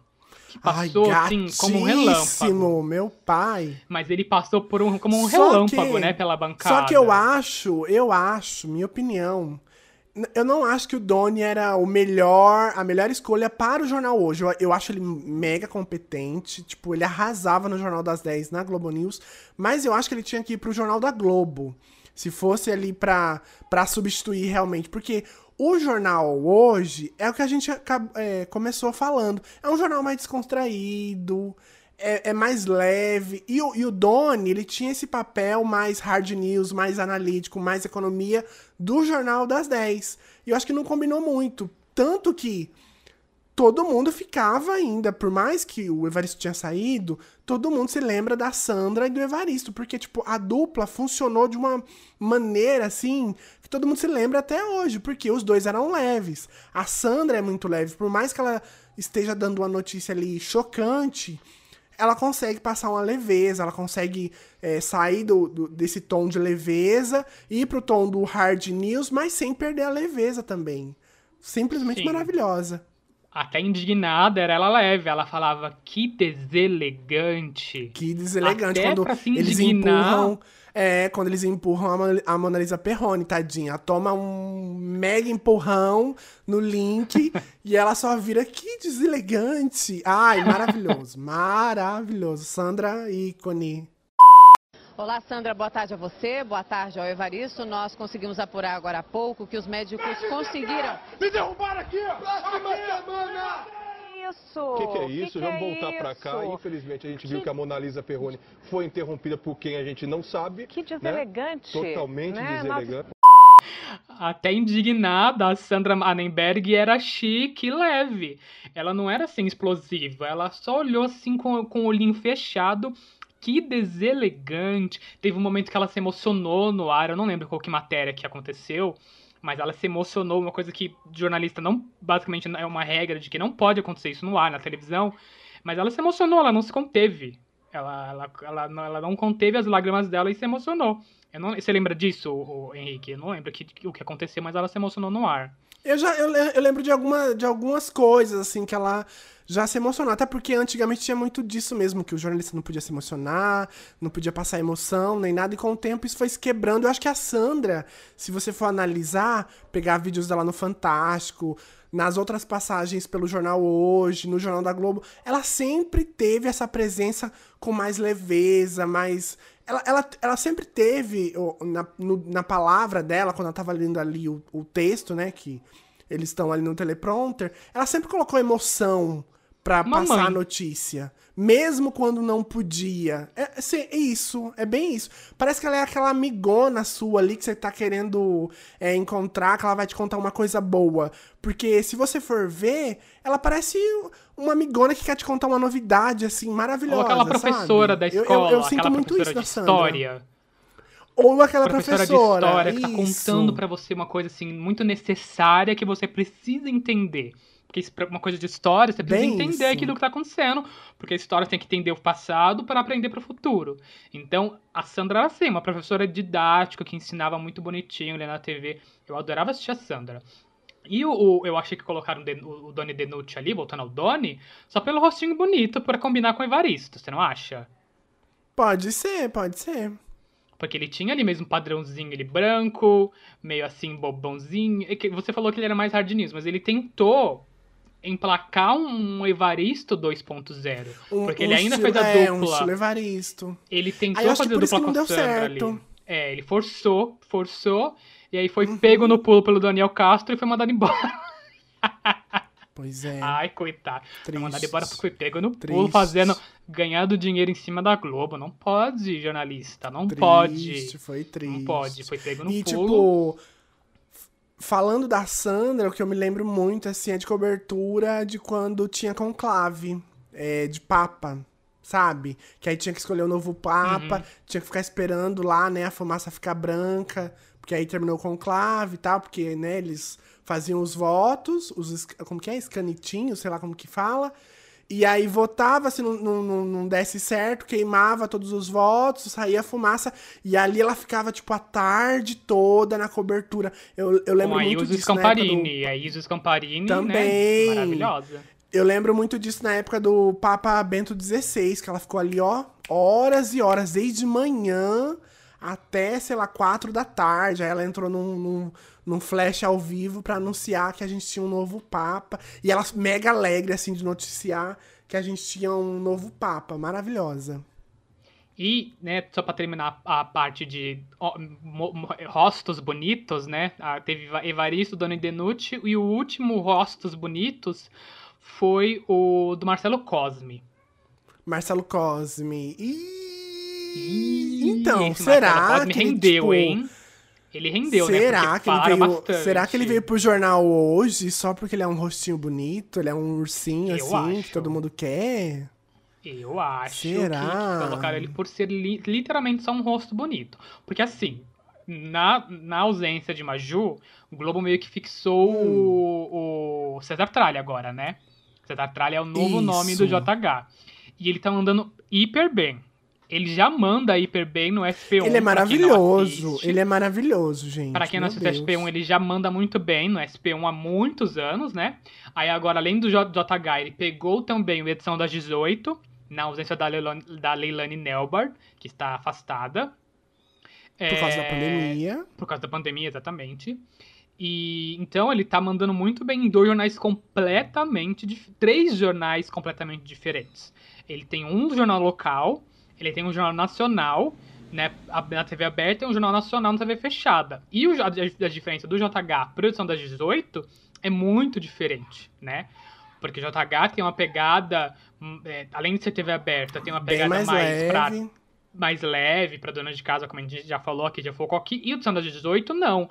[SPEAKER 1] Que passou, assim, como um relâmpago.
[SPEAKER 2] meu pai.
[SPEAKER 1] Mas ele passou por um, como um
[SPEAKER 2] Só
[SPEAKER 1] relâmpago,
[SPEAKER 2] que-
[SPEAKER 1] né, pela bancada.
[SPEAKER 2] Só que eu acho, eu acho, minha opinião. Eu não acho que o Doni era o melhor, a melhor escolha para o jornal hoje. Eu, eu acho ele mega competente. Tipo, ele arrasava no Jornal das 10 na Globo News. Mas eu acho que ele tinha que ir pro Jornal da Globo. Se fosse ali pra, pra substituir realmente. Porque o jornal hoje é o que a gente é, começou falando. É um jornal mais descontraído. é, é mais leve. E o, e o Doni, ele tinha esse papel mais hard news, mais analítico, mais economia do Jornal das 10. E eu acho que não combinou muito. Tanto que todo mundo ficava ainda, por mais que o Evaristo tinha saído, todo mundo se lembra da Sandra e do Evaristo, porque, tipo, a dupla funcionou de uma maneira, assim, que todo mundo se lembra até hoje, porque os dois eram leves. A Sandra é muito leve, por mais que ela esteja dando uma notícia ali chocante, ela consegue passar uma leveza, ela consegue é, sair do, do, desse tom de leveza, ir pro tom do hard news, mas sem perder a leveza também. Simplesmente
[SPEAKER 1] Sim.
[SPEAKER 2] maravilhosa.
[SPEAKER 1] Até indignada era ela leve. Ela falava que deselegante.
[SPEAKER 2] Que deselegante
[SPEAKER 1] Até
[SPEAKER 2] quando
[SPEAKER 1] pra se
[SPEAKER 2] eles
[SPEAKER 1] indignar.
[SPEAKER 2] empurram. É, quando eles empurram a Mona- a Mona Lisa Perrone, tadinha. Ela toma um mega empurrão no link e ela só vira que deselegante. Ai, maravilhoso. maravilhoso. Sandra, ícone.
[SPEAKER 3] Olá, Sandra, boa tarde a você, boa tarde ao Evaristo. Nós conseguimos apurar agora há pouco que os médicos conseguiram.
[SPEAKER 4] Me derrubaram aqui! Próxima semana!
[SPEAKER 5] Isso!
[SPEAKER 6] O que, que é isso?
[SPEAKER 5] Que
[SPEAKER 6] Vamos
[SPEAKER 5] que é
[SPEAKER 6] voltar pra cá. Infelizmente, a gente viu que a Mona Lisa Perrone foi interrompida por quem a gente não sabe.
[SPEAKER 5] Que
[SPEAKER 6] né?
[SPEAKER 5] deselegante.
[SPEAKER 6] Totalmente
[SPEAKER 5] né?
[SPEAKER 6] deselegante.
[SPEAKER 1] Até indignada, a Sandra Annenberg era chique e leve. Ela não era assim explosiva. Ela só olhou assim com, com o olhinho fechado. Que deselegante. Teve um momento que ela se emocionou no ar. Eu não lembro qual que matéria que aconteceu. Mas ela se emocionou, uma coisa que jornalista não, basicamente, é uma regra de que não pode acontecer isso no ar, na televisão. Mas ela se emocionou, ela não se conteve. Ela, ela, ela, não- ela não conteve as lágrimas dela e se emocionou. Eu não, você lembra disso, Henrique? Eu não lembro que, o que aconteceu, mas ela se emocionou no ar.
[SPEAKER 2] Eu já eu, eu lembro de, alguma, de algumas coisas, assim, que ela já se emocionou. Até porque antigamente tinha muito disso mesmo, que o jornalista não podia se emocionar, não podia passar emoção, nem nada. E com o tempo isso foi se quebrando. Eu acho que a Sandra, se você for analisar, pegar vídeos dela no Fantástico, nas outras passagens pelo Jornal Hoje, no Jornal da Globo, ela sempre teve essa presença com mais leveza, mais. Ela, ela, ela sempre teve, na, no- na palavra dela, quando ela tava lendo ali o, o texto, né, que eles estão ali no teleprompter, ela sempre colocou emoção pra
[SPEAKER 1] Mamãe.
[SPEAKER 2] passar a notícia. Mesmo quando não podia. É, assim, é isso, é bem isso. Parece que ela é aquela amigona sua ali que você tá querendo é, encontrar, que ela vai te contar uma coisa boa. Porque se você for ver, ela parece uma amigona que quer te contar uma novidade, assim, maravilhosa.
[SPEAKER 1] Ou aquela professora
[SPEAKER 2] sabe?
[SPEAKER 1] da
[SPEAKER 2] Eu- eu-
[SPEAKER 1] escola,
[SPEAKER 2] eu, sinto muito isso da Sandra.
[SPEAKER 1] história.
[SPEAKER 2] Ou aquela
[SPEAKER 1] professora,
[SPEAKER 2] professora,
[SPEAKER 1] de história que tá
[SPEAKER 2] isso.
[SPEAKER 1] contando pra você uma coisa assim muito necessária que você precisa entender. Porque isso, pra uma coisa de história, você precisa
[SPEAKER 2] Bem
[SPEAKER 1] entender
[SPEAKER 2] isso.
[SPEAKER 1] aquilo que tá acontecendo. Porque a história tem que entender o passado para aprender pro futuro. Então, a Sandra era assim, uma professora didática que ensinava muito bonitinho ali na TV. Eu adorava assistir a Sandra. E o, o- eu achei que colocaram o, o Doni Denucci ali, voltando ao Doni, só pelo rostinho bonito, pra combinar com o Evaristo, você não acha?
[SPEAKER 2] Pode ser, pode ser.
[SPEAKER 1] Porque ele tinha ali mesmo um padrãozinho, ele branco, meio assim, bobãozinho. É Você falou que ele era mais hard news, mas ele tentou emplacar um Evaristo 2.0.
[SPEAKER 2] Um-
[SPEAKER 1] porque
[SPEAKER 2] um
[SPEAKER 1] ele ainda fez a
[SPEAKER 2] É, um
[SPEAKER 1] dupla.
[SPEAKER 2] estilo Evaristo.
[SPEAKER 1] Ele tentou
[SPEAKER 2] Aí
[SPEAKER 1] fazer
[SPEAKER 2] isso
[SPEAKER 1] dupla com a
[SPEAKER 2] deu
[SPEAKER 1] Sandra
[SPEAKER 2] certo.
[SPEAKER 1] ali. É, ele forçou, forçou, e aí foi
[SPEAKER 2] Uhum.
[SPEAKER 1] pego no pulo pelo Daniel Castro e foi mandado embora.
[SPEAKER 2] Pois é.
[SPEAKER 1] Ai, coitado. Foi mandado embora porque foi pego no pulo,
[SPEAKER 2] Tristes.
[SPEAKER 1] fazendo, ganhando dinheiro em cima da Globo. Não pode, jornalista, não
[SPEAKER 2] Triste,
[SPEAKER 1] pode.
[SPEAKER 2] Foi triste.
[SPEAKER 1] Não pode, foi pego no
[SPEAKER 2] E,
[SPEAKER 1] pulo.
[SPEAKER 2] tipo, falando da Sandra, o que eu me lembro muito, assim, é de cobertura de quando tinha conclave é, de papa, sabe? Que aí tinha que escolher o novo papa,
[SPEAKER 1] Uhum.
[SPEAKER 2] tinha que ficar esperando lá, né, a fumaça ficar branca, porque aí terminou o conclave e tal, porque, né, eles faziam os votos, os, como que é? Escanitinhos, sei lá como que fala, e aí votava, se não, não, não- desse certo, queimava todos os votos, saía fumaça, e ali ela ficava, tipo, a tarde toda na cobertura. Eu, eu lembro
[SPEAKER 1] Com
[SPEAKER 2] muito disso época do-
[SPEAKER 1] Scamparini. A Ilse Scamparini,
[SPEAKER 2] Também.
[SPEAKER 1] né? Maravilhosa.
[SPEAKER 2] Eu lembro muito disso na época do Papa Bento XVI, que ela ficou ali, ó, horas e horas, desde manhã até, sei lá, quatro da tarde. Aí ela entrou num, num, num flash ao vivo pra anunciar que a gente tinha um novo Papa. E ela mega alegre, assim, de noticiar que a gente tinha um novo Papa. Maravilhosa.
[SPEAKER 1] E, né, só pra terminar a parte de rostos bonitos, né? ah, Teve Eva- Evaristo, Dona Denucci, e o último rostos bonitos foi o do Marcelo Cosme.
[SPEAKER 2] Marcelo Cosme.
[SPEAKER 1] Ih,
[SPEAKER 2] então,
[SPEAKER 1] esse
[SPEAKER 2] será que ele,
[SPEAKER 1] rendeu,
[SPEAKER 2] tipo,
[SPEAKER 1] hein? Ele rendeu,
[SPEAKER 2] será
[SPEAKER 1] né?
[SPEAKER 2] Que ele veio,
[SPEAKER 1] bastante.
[SPEAKER 2] será que ele veio pro jornal hoje só porque ele é um rostinho bonito, ele é um ursinho
[SPEAKER 1] Eu
[SPEAKER 2] assim
[SPEAKER 1] acho.
[SPEAKER 2] que todo mundo quer?
[SPEAKER 1] Eu acho
[SPEAKER 2] Será?
[SPEAKER 1] que, colocaram ele por ser li- literalmente só um rosto bonito. Porque assim, na, na ausência de Maju, o Globo meio que fixou
[SPEAKER 2] Hum.
[SPEAKER 1] o, o César Tralha agora, né? César Tralha é o novo nome do
[SPEAKER 2] Isso.
[SPEAKER 1] JH. E ele tá mandando hiper bem. Ele já manda hiper bem no SP1.
[SPEAKER 2] ele é maravilhoso, ele é maravilhoso, gente.
[SPEAKER 1] Pra quem não assiste
[SPEAKER 2] Deus.
[SPEAKER 1] SP1, ele já manda muito bem no SP1 há muitos anos, né? Aí agora, além do JH, ele pegou também o edição das 18, na ausência da Leilani, da Leilani Nelbar, que está afastada.
[SPEAKER 2] Por causa da
[SPEAKER 1] É,
[SPEAKER 2] pandemia.
[SPEAKER 1] Por causa da pandemia, exatamente. E então ele tá mandando muito bem em dois jornais completamente três jornais completamente diferentes. Ele tem um jornal local, ele tem um jornal nacional, né, na TV aberta e um jornal nacional na TV fechada. E o, a, a diferença do JH para a edição das 18 é muito diferente, né? Porque o JH tem uma pegada, hum, é, além de ser TV aberta, tem uma
[SPEAKER 2] Bem
[SPEAKER 1] pegada
[SPEAKER 2] mais,
[SPEAKER 1] mais, pra
[SPEAKER 2] leve.
[SPEAKER 1] mais leve para dona de casa, como a gente já falou aqui, já focou aqui. E o edição das 18, não.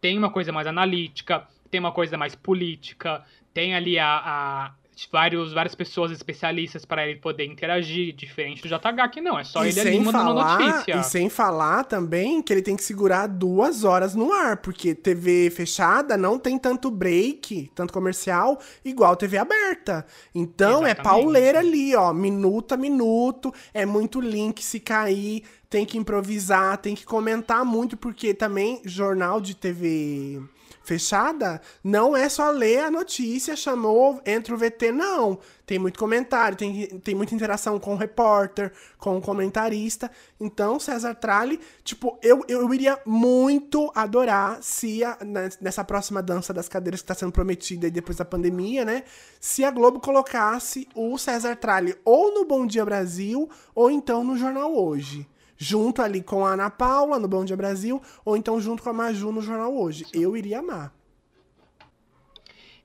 [SPEAKER 1] Tem uma coisa mais analítica, tem uma coisa mais política, tem ali a, a- vários, várias pessoas especialistas para ele poder interagir, diferente do JH, que não, é só
[SPEAKER 2] e
[SPEAKER 1] ele ali mandando
[SPEAKER 2] falar,
[SPEAKER 1] notícia.
[SPEAKER 2] E sem falar também que ele tem que segurar duas horas no ar, porque TV fechada não tem tanto break, tanto comercial, igual TV aberta. Então é
[SPEAKER 1] Exatamente.
[SPEAKER 2] pauleira ali, ó, minuto a minuto, é muito link se cair, tem que improvisar, tem que comentar muito, porque também jornal de TV fechada não é só ler a notícia, chamou, entra o VT, não. Tem muito comentário, tem, tem muita interação com o repórter, com o comentarista. Então, César Tralli, tipo, eu, eu iria muito adorar se a- na- nessa próxima dança das cadeiras que está sendo prometida aí depois da pandemia, né? Se a Globo colocasse o César Tralli ou no Bom Dia Brasil, ou então no Jornal Hoje. Junto ali com a Ana Paula no Bom Dia Brasil, ou então junto com a Maju no Jornal Hoje. Eu iria amar.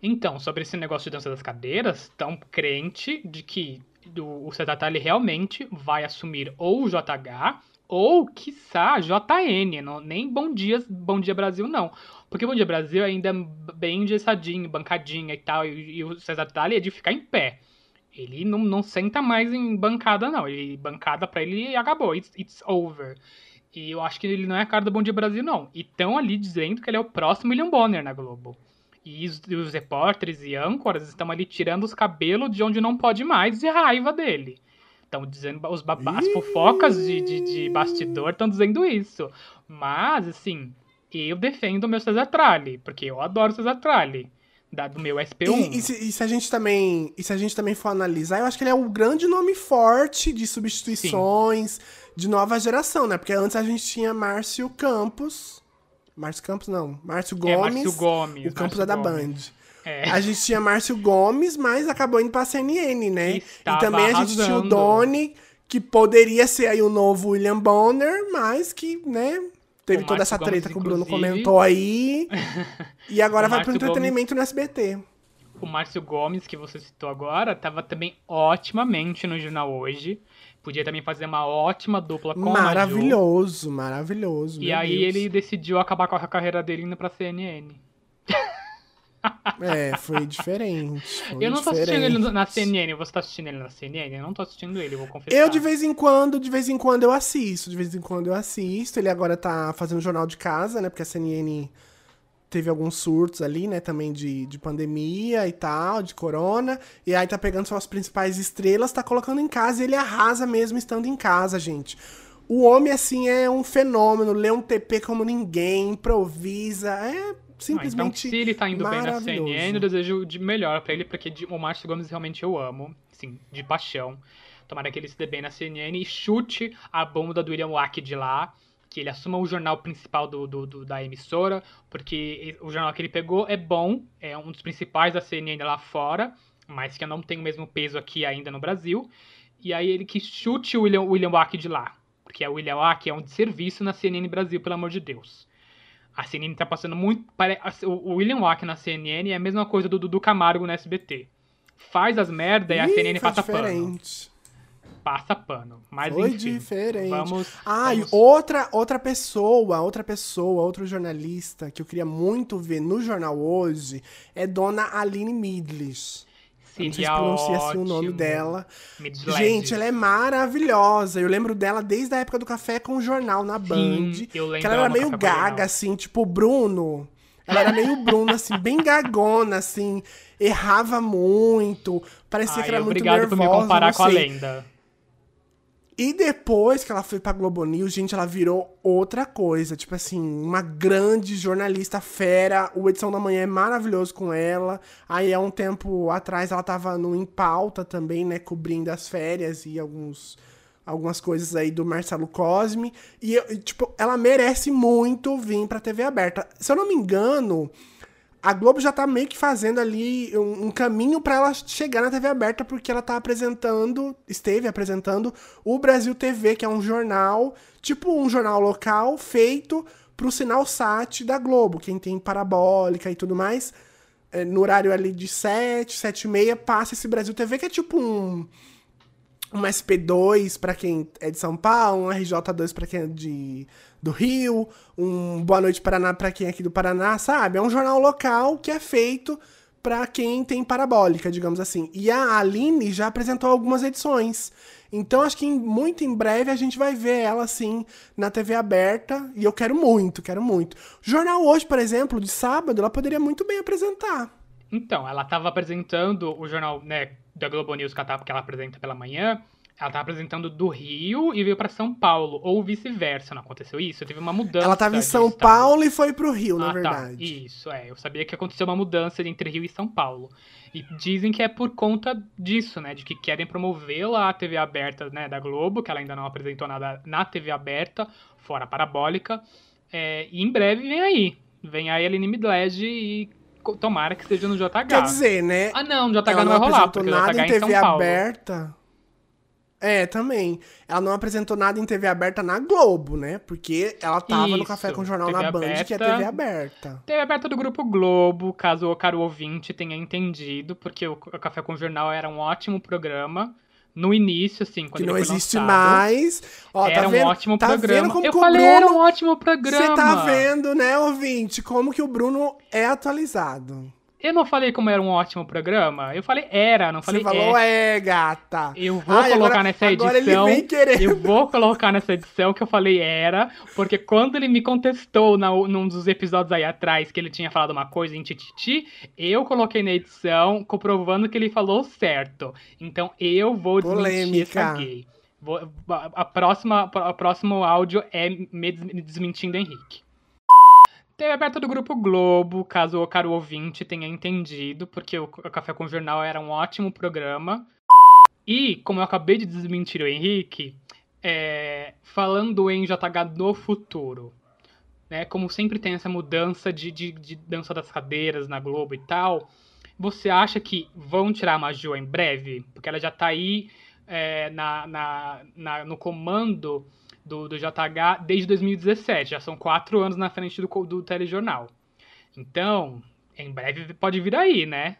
[SPEAKER 1] Então, sobre esse negócio de dança das cadeiras, tão crente de que o César Tralli realmente vai assumir ou o JH ou, quiçá, JN, não, nem Bom Dia, Bom Dia Brasil, não. Porque Bom Dia Brasil ainda é bem engessadinho, bancadinha e tal, e, e o César Tralli é de ficar em pé. Ele não, não senta mais em bancada, não. Ele, bancada pra ele acabou, it's, it's over. E eu acho que ele não é a cara do Bom Dia Brasil, não. E estão ali dizendo que ele é o próximo William Bonner na Globo. E os, e os repórteres e âncoras estão ali tirando os cabelos de onde não pode mais de raiva dele. Estão dizendo, os as fofocas de, de, de bastidor estão dizendo isso. Mas, assim, eu defendo o meu César Tralli, porque eu adoro o César Tralli, da, do meu SP1.
[SPEAKER 2] E, e se, e se a gente também, e se a gente também for analisar, eu acho que ele é um grande nome forte de substituições de nova geração, né? Porque antes a gente tinha Márcio Campos. Márcio Campos não, Márcio
[SPEAKER 1] É,
[SPEAKER 2] Gomes.
[SPEAKER 1] Márcio Gomes.
[SPEAKER 2] o Campos
[SPEAKER 1] Márcio
[SPEAKER 2] é da
[SPEAKER 1] Gomes.
[SPEAKER 2] Band.
[SPEAKER 1] É.
[SPEAKER 2] A gente tinha Márcio Gomes, mas acabou indo pra CNN, né? E também a gente tinha o
[SPEAKER 1] arrasando.
[SPEAKER 2] Doni, que poderia ser aí o novo William Bonner, mas que, né, teve
[SPEAKER 1] O
[SPEAKER 2] toda essa
[SPEAKER 1] Márcio Gomes,
[SPEAKER 2] treta que o Bruno
[SPEAKER 1] inclusive.
[SPEAKER 2] comentou aí. e agora vai pro entretenimento no SBT.
[SPEAKER 1] O Márcio Gomes, que você citou agora, estava também otimamente no jornal hoje. Podia também fazer uma ótima dupla com.
[SPEAKER 2] Maravilhoso, maravilhoso.
[SPEAKER 1] E aí
[SPEAKER 2] Deus.
[SPEAKER 1] ele decidiu acabar com a carreira dele indo pra CNN.
[SPEAKER 2] É, foi diferente. foi
[SPEAKER 1] eu não tô assistindo
[SPEAKER 2] diferente.
[SPEAKER 1] ele na CNN. Você tá assistindo ele na CNN? Eu não tô assistindo ele, vou confessar.
[SPEAKER 2] Eu de vez em quando, de vez em quando eu assisto, de vez em quando eu assisto. Ele agora tá fazendo jornal de casa, né? Porque a CNN teve alguns surtos ali, né? Também de, de pandemia e tal, de corona. E aí tá pegando suas principais estrelas, tá colocando em casa e ele arrasa mesmo estando em casa, gente. O homem, assim, é um fenômeno, lê um TP como ninguém, improvisa, é
[SPEAKER 1] Ah, então,
[SPEAKER 2] simplesmente
[SPEAKER 1] se ele tá indo bem na. CNN, eu desejo de melhor pra ele, porque o Márcio Gomes realmente eu amo, assim, de paixão. Tomara que ele se dê bem na CNN e chute a bunda do William Wack de lá, que ele assuma o jornal principal do, do- do- da emissora, porque o jornal que ele pegou é bom, é um dos principais da CNN lá fora, mas que não tem o mesmo peso aqui ainda no Brasil. E aí ele que chute o William, William Wack de lá, porque o William Wack é um desserviço na CNN Brasil, pelo amor de Deus. A CNN tá passando muito. pare- O William Wack na CNN é a mesma coisa do Dudu Camargo no SBT. Faz as merda e a
[SPEAKER 2] Ih,
[SPEAKER 1] CNN
[SPEAKER 2] faz
[SPEAKER 1] passa pano.
[SPEAKER 2] diferente.
[SPEAKER 1] passa pano. Mas
[SPEAKER 2] Foi
[SPEAKER 1] enfim,
[SPEAKER 2] diferente.
[SPEAKER 1] vamos...
[SPEAKER 2] Ah, e
[SPEAKER 1] vamos-
[SPEAKER 2] outra, outra pessoa, outra pessoa, outro jornalista que eu queria muito ver no jornal hoje é Dona Aline Midlis.
[SPEAKER 1] Seria
[SPEAKER 2] pronuncia assim o nome dela. Gente, ela é maravilhosa. Eu lembro dela desde a época do Café com o Jornal na Band.
[SPEAKER 1] eu lembro
[SPEAKER 2] que ela era meio gaga, assim, tipo Bruno. Ela era meio Bruno, assim, bem gagona, assim. Errava muito. Parecia
[SPEAKER 1] Ai,
[SPEAKER 2] que era muito
[SPEAKER 1] obrigado
[SPEAKER 2] nervosa.
[SPEAKER 1] por me comparar com a lenda.
[SPEAKER 2] E depois que ela foi pra Globo News, gente, ela virou outra coisa. Tipo assim, uma grande jornalista fera. O Edição da Manhã é maravilhoso com ela. Aí, há um tempo atrás, ela tava no Em Pauta também, né? Cobrindo as férias e alguns, algumas coisas aí do Marcelo Cosme. E, tipo, ela merece muito vir pra TV aberta. Se eu não me engano, a Globo já tá meio que fazendo ali um, um caminho pra ela chegar na TV aberta, porque ela tá apresentando, esteve apresentando o Brasil TV, que é um jornal, tipo um jornal local, feito pro sinal SAT da Globo, quem tem parabólica e tudo mais. É, no horário ali de 7, 7 e meia, passa esse Brasil TV, que é tipo um, um SP2 pra quem é de São Paulo, um RJ2 pra quem é de, do Rio, um Boa Noite Paraná pra quem é aqui do Paraná, sabe? É um jornal local que é feito pra quem tem parabólica, digamos assim. E a Aline já apresentou algumas edições. Então acho que em- muito em breve a gente vai ver ela assim na TV aberta, e eu quero muito, quero muito. O jornal hoje, por exemplo, de sábado, ela poderia muito bem apresentar.
[SPEAKER 1] Então, ela estava apresentando o jornal, né, da Globo News que ela, tava- que ela apresenta pela manhã. Ela estava apresentando do Rio e veio para São Paulo, ou vice-versa, não aconteceu isso? Teve uma mudança.
[SPEAKER 2] Ela tava em São. Paulo e foi pro Rio, na
[SPEAKER 1] Ah,
[SPEAKER 2] verdade.
[SPEAKER 1] Tá. Isso, é. Eu sabia que aconteceu uma mudança entre Rio e São Paulo. E dizem que é por conta disso, né? De que querem promovê-la à TV aberta né, da Globo, que ela ainda não apresentou nada na TV aberta, fora a parabólica. É, e em breve vem aí. Vem aí a Aline Midled e tomara que seja no JH.
[SPEAKER 2] Quer dizer, né?
[SPEAKER 1] ah, não, no JH não
[SPEAKER 2] não
[SPEAKER 1] vai rolar, porque o
[SPEAKER 2] nada
[SPEAKER 1] JH
[SPEAKER 2] em
[SPEAKER 1] é em São
[SPEAKER 2] TV
[SPEAKER 1] Paulo.
[SPEAKER 2] aberta. É, também. Ela não apresentou nada em TV aberta na Globo, né? Porque ela tava no
[SPEAKER 1] Isso,
[SPEAKER 2] Café com o Jornal
[SPEAKER 1] TV
[SPEAKER 2] na Band, que é
[SPEAKER 1] aberta.
[SPEAKER 2] TV aberta.
[SPEAKER 1] TV aberta do Grupo Globo, caso o caro ouvinte tenha entendido, porque o o Café com Jornal era um ótimo programa. No início, assim, quando
[SPEAKER 2] Que não existe
[SPEAKER 1] lançado.
[SPEAKER 2] mais. Ó,
[SPEAKER 1] era
[SPEAKER 2] tá
[SPEAKER 1] um
[SPEAKER 2] vendo?
[SPEAKER 1] ótimo
[SPEAKER 2] tá
[SPEAKER 1] programa.
[SPEAKER 2] Vendo como
[SPEAKER 1] Eu
[SPEAKER 2] que o
[SPEAKER 1] falei,
[SPEAKER 2] Bruno...
[SPEAKER 1] era um ótimo programa.
[SPEAKER 2] Você tá vendo, né, ouvinte, como que o Bruno é atualizado.
[SPEAKER 1] Eu não falei como era um ótimo programa. Eu falei era, não falei
[SPEAKER 2] Você falou
[SPEAKER 1] é.
[SPEAKER 2] é, gata.
[SPEAKER 1] Eu vou
[SPEAKER 2] Ai,
[SPEAKER 1] colocar
[SPEAKER 2] agora-
[SPEAKER 1] nessa edição.
[SPEAKER 2] Agora ele vem querendo.
[SPEAKER 1] Eu vou colocar nessa edição que eu falei era, porque quando ele me contestou na, num dos episódios aí atrás que ele tinha falado uma coisa em tititi, eu coloquei na edição comprovando que ele falou certo. Então eu vou desmentir essa gay. Vou- a, a próxima, o próximo áudio é me desmentindo Henrique. TV aberta do Grupo Globo, caso o caro ouvinte tenha entendido, porque o o Café com Jornal era um ótimo programa. E, como eu acabei de desmentir o Henrique, é, falando em JH do futuro, né, como sempre tem essa mudança de, de, de dança das cadeiras na Globo e tal, você acha que vão tirar a Maju em breve? Porque ela já tá aí é, na, na, na- no comando do, do JH desde 2017. Já são quatro anos na frente do, do telejornal. Então, em breve pode vir aí, né?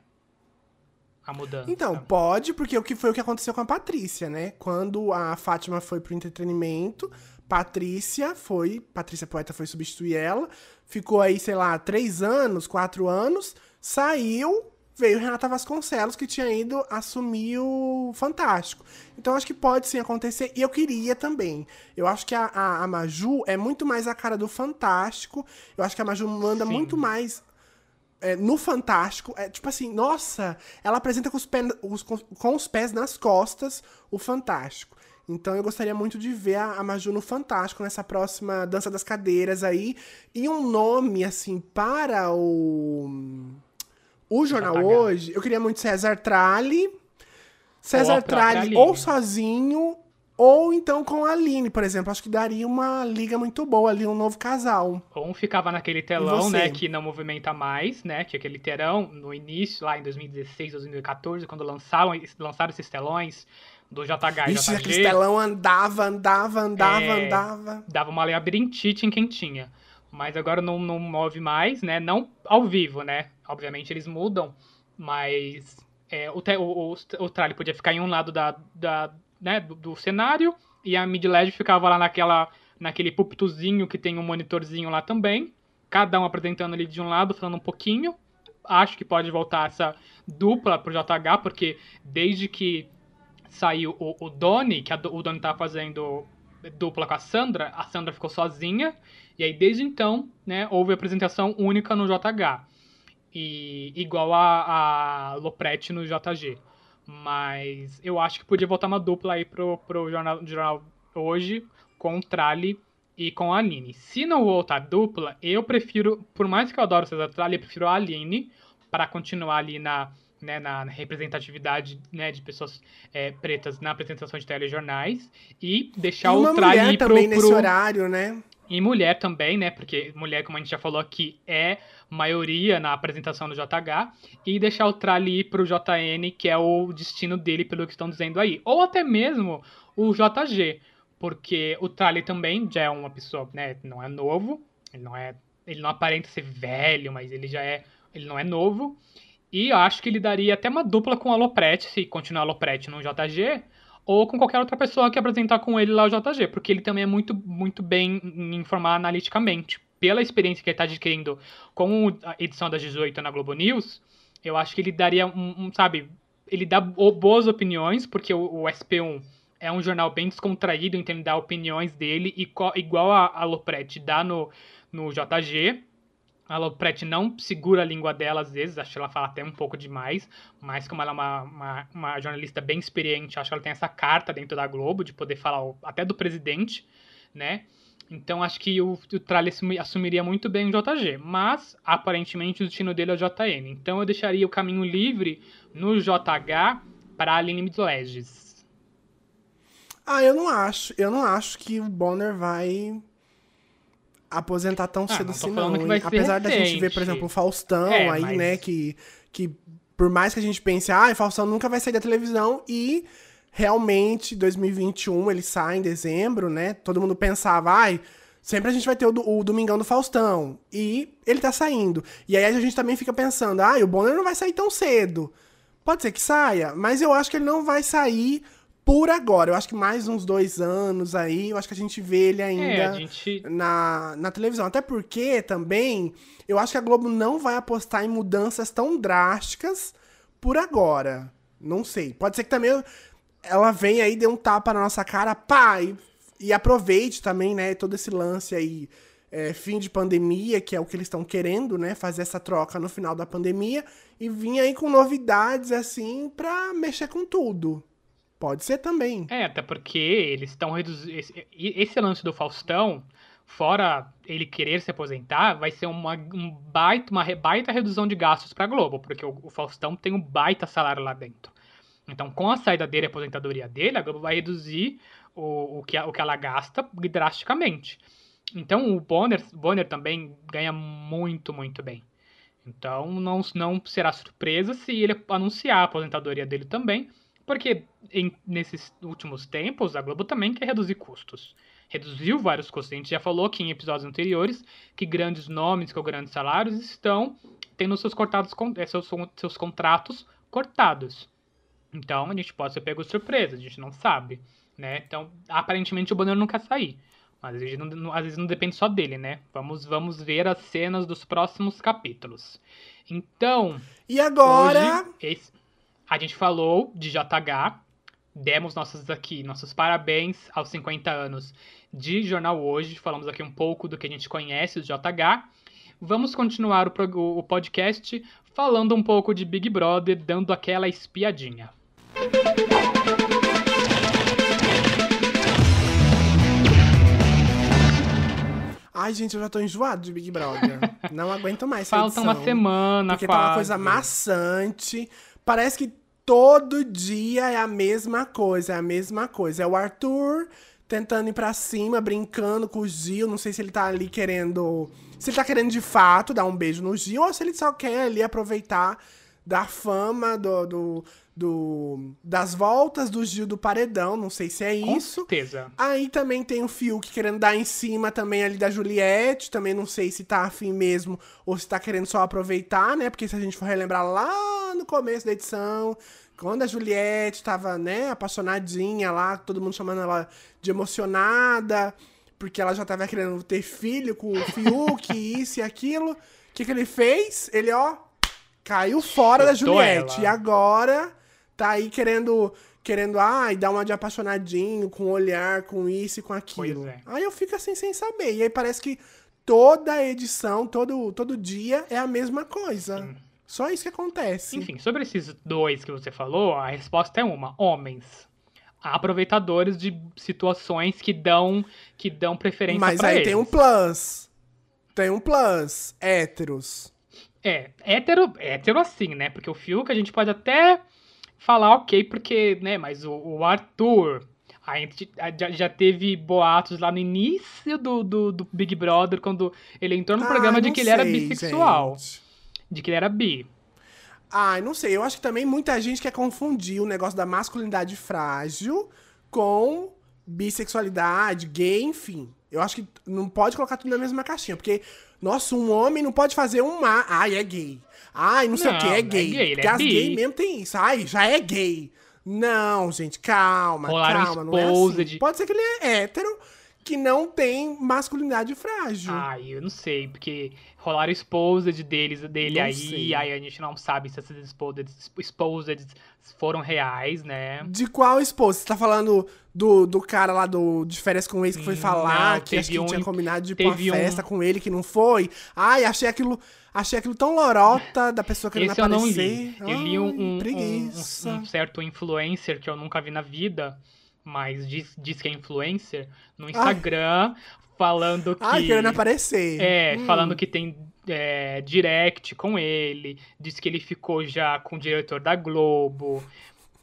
[SPEAKER 1] A mudança.
[SPEAKER 2] Então, pode, porque o que foi o que aconteceu com a Patrícia, né? Quando a Fátima foi pro entretenimento, Patrícia foi. Patrícia Poeta foi substituir ela. Ficou aí, sei lá, três anos, quatro anos. Saiu, veio Renata Vasconcelos, que tinha ido assumir o Fantástico. Então, acho que pode sim acontecer. E eu queria também. Eu acho que a, a, a Maju é muito mais a cara do Fantástico. Eu acho que a Maju manda
[SPEAKER 1] Sim.
[SPEAKER 2] muito mais é, no Fantástico, é tipo assim, nossa, ela apresenta com os, pé- os- com, com os pés nas costas o Fantástico. Então eu gostaria muito de ver a, a Maju no Fantástico, nessa próxima Dança das Cadeiras aí. E um nome, assim, para o. O jornal
[SPEAKER 1] JH.
[SPEAKER 2] hoje, eu queria muito César Tralli. César
[SPEAKER 1] Ou
[SPEAKER 2] Tralli ou sozinho, ou então com a Aline, por exemplo. Acho que daria uma liga muito boa ali, um novo casal.
[SPEAKER 1] Um ficava naquele telão, né, que não movimenta mais, né, que aquele telão, no início, lá em 2016, 2014, quando lançaram, lançaram esses telões do JH e
[SPEAKER 2] Ixi, aquele telão andava, andava, andava,
[SPEAKER 1] É.
[SPEAKER 2] andava.
[SPEAKER 1] dava uma labirintite em quem tinha. Mas agora não, não move mais, né, não ao vivo, né, obviamente eles mudam, mas é, o, o, o, tralho podia ficar em um lado da, da, né, do, do cenário, e a mid LED ficava lá naquela, naquele púlpitozinho que tem um monitorzinho lá também, cada um apresentando ali de um lado, falando um pouquinho. Acho que pode voltar essa dupla pro JH, porque desde que saiu o, o Doni, que a, o Doni tá fazendo dupla com a Sandra, a Sandra ficou sozinha, e aí desde então, né, houve apresentação única no JH. E igual a, a Lopretti no JG. Mas eu acho que podia voltar uma dupla aí pro, pro jornal, jornal hoje com o Trali e com a Aline. Se não voltar dupla, eu prefiro, por mais que eu adoro o César Trali, eu prefiro a Aline para continuar ali na, né, na representatividade né, de pessoas é, pretas na apresentação de telejornais e deixar
[SPEAKER 2] e
[SPEAKER 1] o Trali
[SPEAKER 2] pro, também pro... nesse horário, né?
[SPEAKER 1] E mulher também, né? Porque mulher, como a gente já falou aqui, é maioria na apresentação do JH. E deixar o Trali ir pro JN, que é o destino dele, pelo que estão dizendo aí. Ou até mesmo o JG porque o Trali também já é uma pessoa, né, não é novo, ele não é, ele não aparenta ser velho, mas ele já é, ele não é novo. E acho que ele daria até uma dupla com a Lopretti, se continuar a Lopretti no JG, ou com qualquer outra pessoa que apresentar com ele lá o JG, porque ele também é muito, muito bem em informar analiticamente. Pela experiência que ele está adquirindo com a edição das 18 na Globo News, eu acho que ele daria um, um sabe, ele dá boas opiniões, porque o, o SP1 é um jornal bem descontraído, então ele dá opiniões dele, igual a, a Lopretti dá no, no JG. A Lopretti não segura a língua dela às vezes, acho que ela fala até um pouco demais, mas como ela é uma, uma, uma jornalista bem experiente, acho que ela tem essa carta dentro da Globo de poder falar até do presidente, né? Então acho que o, o assumiria muito bem o JG, mas aparentemente o destino dele é o JN. Então eu deixaria o caminho livre no JH para a Aline Midleges.
[SPEAKER 2] Ah, eu não acho. Eu não acho que o Bonner vai aposentar tão ah, cedo assim, não. Apesar da gente ver, por exemplo, o Faustão é, aí, mas... né, que, que por mais que a gente pense, ah, Faustão nunca vai sair da televisão e realmente 2021 ele sai em dezembro, né? Todo mundo pensava, ai, sempre a gente vai ter o, o Domingão do Faustão. E ele tá saindo. E aí a gente também fica pensando, ah, o Bonner não vai sair tão cedo. Pode ser que saia, mas eu acho que ele não vai sair por agora. Eu acho que mais uns dois anos aí, eu acho que a gente vê ele ainda é, gente... na, na televisão. Até porque também, eu acho que a Globo não vai apostar em mudanças tão drásticas por agora. Não sei. Pode ser que também ela venha aí, dê um tapa na nossa cara, pá, e, e aproveite também, né, todo esse lance aí. É, fim de pandemia, que é o que eles estão querendo, né? Fazer essa troca no final da pandemia e vir aí com novidades assim pra mexer com tudo. Pode ser também.
[SPEAKER 1] É, até porque eles estão reduzindo. Esse, esse, lance do Faustão, fora ele querer se aposentar, vai ser uma, um baita, uma baita redução de gastos para Globo, porque o, o, Faustão tem um baita salário lá dentro. Então, com a saída dele a aposentadoria dele, a Globo vai reduzir o, o, que, o que ela gasta drasticamente. Então, o Bonner, Bonner também ganha muito, muito bem. Então, não, não será surpresa se ele anunciar a aposentadoria dele também porque em, nesses últimos tempos, a Globo também quer reduzir custos. Reduziu vários custos. A gente já falou aqui em episódios anteriores que grandes nomes com grandes salários estão tendo seus, cortados, eh, seus, seus contratos cortados. Então a gente pode ser pego surpresa, a gente não sabe. Né? Então, aparentemente o não quer sair. Mas às vezes, não, às vezes não depende só dele, né? Vamos, vamos ver as cenas dos próximos capítulos. Então.
[SPEAKER 2] E agora.
[SPEAKER 1] Hoje, esse, a gente falou de JH, demos nossos aqui, nossos parabéns aos 50 anos de Jornal Hoje, falamos aqui um pouco do que a gente conhece do JH. Vamos continuar o, o podcast falando um pouco de Big Brother, dando aquela espiadinha.
[SPEAKER 2] Ai, gente, eu já tô enjoado de Big Brother. Não aguento mais essa
[SPEAKER 1] Falta edição, uma semana,
[SPEAKER 2] Porque
[SPEAKER 1] quase.
[SPEAKER 2] tá uma coisa maçante. Parece que todo dia é a mesma coisa, é a mesma coisa. É o Arthur tentando ir pra cima, brincando com o Gil. Não sei se ele tá ali querendo. Se ele tá querendo de fato dar um beijo no Gil ou se ele só quer ali aproveitar da fama do, do, do, das voltas do Gil do Paredão, não sei se é isso.
[SPEAKER 1] Com certeza.
[SPEAKER 2] Aí também tem o Fiuk querendo dar em cima também ali da Juliette, também não sei se tá afim mesmo ou se tá querendo só aproveitar, né? Porque se a gente for relembrar lá no começo da edição, quando a Juliette tava, né, apaixonadinha lá, todo mundo chamando ela de emocionada, porque ela já tava querendo ter filho com o Fiuk, isso e aquilo. O que, que ele fez? Ele, ó, caiu fora da Juliette.
[SPEAKER 1] ela.
[SPEAKER 2] E agora tá aí querendo, querendo, ai, dar uma de apaixonadinho, com olhar, com isso e com aquilo.
[SPEAKER 1] É.
[SPEAKER 2] Aí eu fico assim sem saber. E aí parece que toda edição, todo, todo dia é a mesma coisa. Só isso que acontece.
[SPEAKER 1] Enfim, sobre esses dois que você falou, a resposta é uma: homens. Aproveitadores de situações que dão que dão preferência
[SPEAKER 2] Mas aí
[SPEAKER 1] eles.
[SPEAKER 2] tem um plus. Tem um plus. Héteros.
[SPEAKER 1] É, hétero, hétero assim, né? Porque o Fiuk a gente pode até falar ok, porque, né? Mas o, o Arthur, já, já teve boatos lá no início do, do, do Big Brother, quando ele entrou no programa
[SPEAKER 2] Ai,
[SPEAKER 1] de que ele era bissexual.
[SPEAKER 2] gente.
[SPEAKER 1] De que ele era bi.
[SPEAKER 2] Ai, não sei. Eu acho que também muita gente quer confundir o negócio da masculinidade frágil com bissexualidade, gay, enfim. Eu acho que não pode colocar tudo na mesma caixinha, porque, nossa, um homem não pode fazer um ma... Ai, é gay. Ai, não sei o
[SPEAKER 1] Não,
[SPEAKER 2] que,
[SPEAKER 1] não
[SPEAKER 2] é
[SPEAKER 1] é
[SPEAKER 2] gay.
[SPEAKER 1] gay, ele
[SPEAKER 2] porque
[SPEAKER 1] é
[SPEAKER 2] as
[SPEAKER 1] bi.
[SPEAKER 2] mesmo tem isso. Ai, já é gay. Não, gente, calma,
[SPEAKER 1] Rolaram
[SPEAKER 2] calma. Não é assim.
[SPEAKER 1] de-
[SPEAKER 2] Pode ser que ele é hétero, que não tem masculinidade frágil.
[SPEAKER 1] Ai, eu não sei, porque rolaram exposed deles, dele
[SPEAKER 2] Não
[SPEAKER 1] aí,
[SPEAKER 2] sei.
[SPEAKER 1] aí a gente não sabe se essas exposed, exposed foram reais, né?
[SPEAKER 2] De qual esposa? Você tá falando do, do cara lá do, de férias com ex que foi falar
[SPEAKER 1] Não,
[SPEAKER 2] que acho que
[SPEAKER 1] um-
[SPEAKER 2] tinha combinado de ir pra uma
[SPEAKER 1] teve um-
[SPEAKER 2] festa com ele que não foi? Ai, achei aquilo, achei aquilo tão lorota da pessoa querendo
[SPEAKER 1] Esse eu não
[SPEAKER 2] aparecer.
[SPEAKER 1] li. Eu li um,
[SPEAKER 2] Ai,
[SPEAKER 1] um- um certo influencer que eu nunca vi na vida, mas diz, diz que é influencer, no Instagram, falando que.
[SPEAKER 2] Ai, querendo aparecer.
[SPEAKER 1] É,
[SPEAKER 2] Hum.
[SPEAKER 1] falando que tem é, direct com ele, diz que ele ficou já com o diretor da Globo,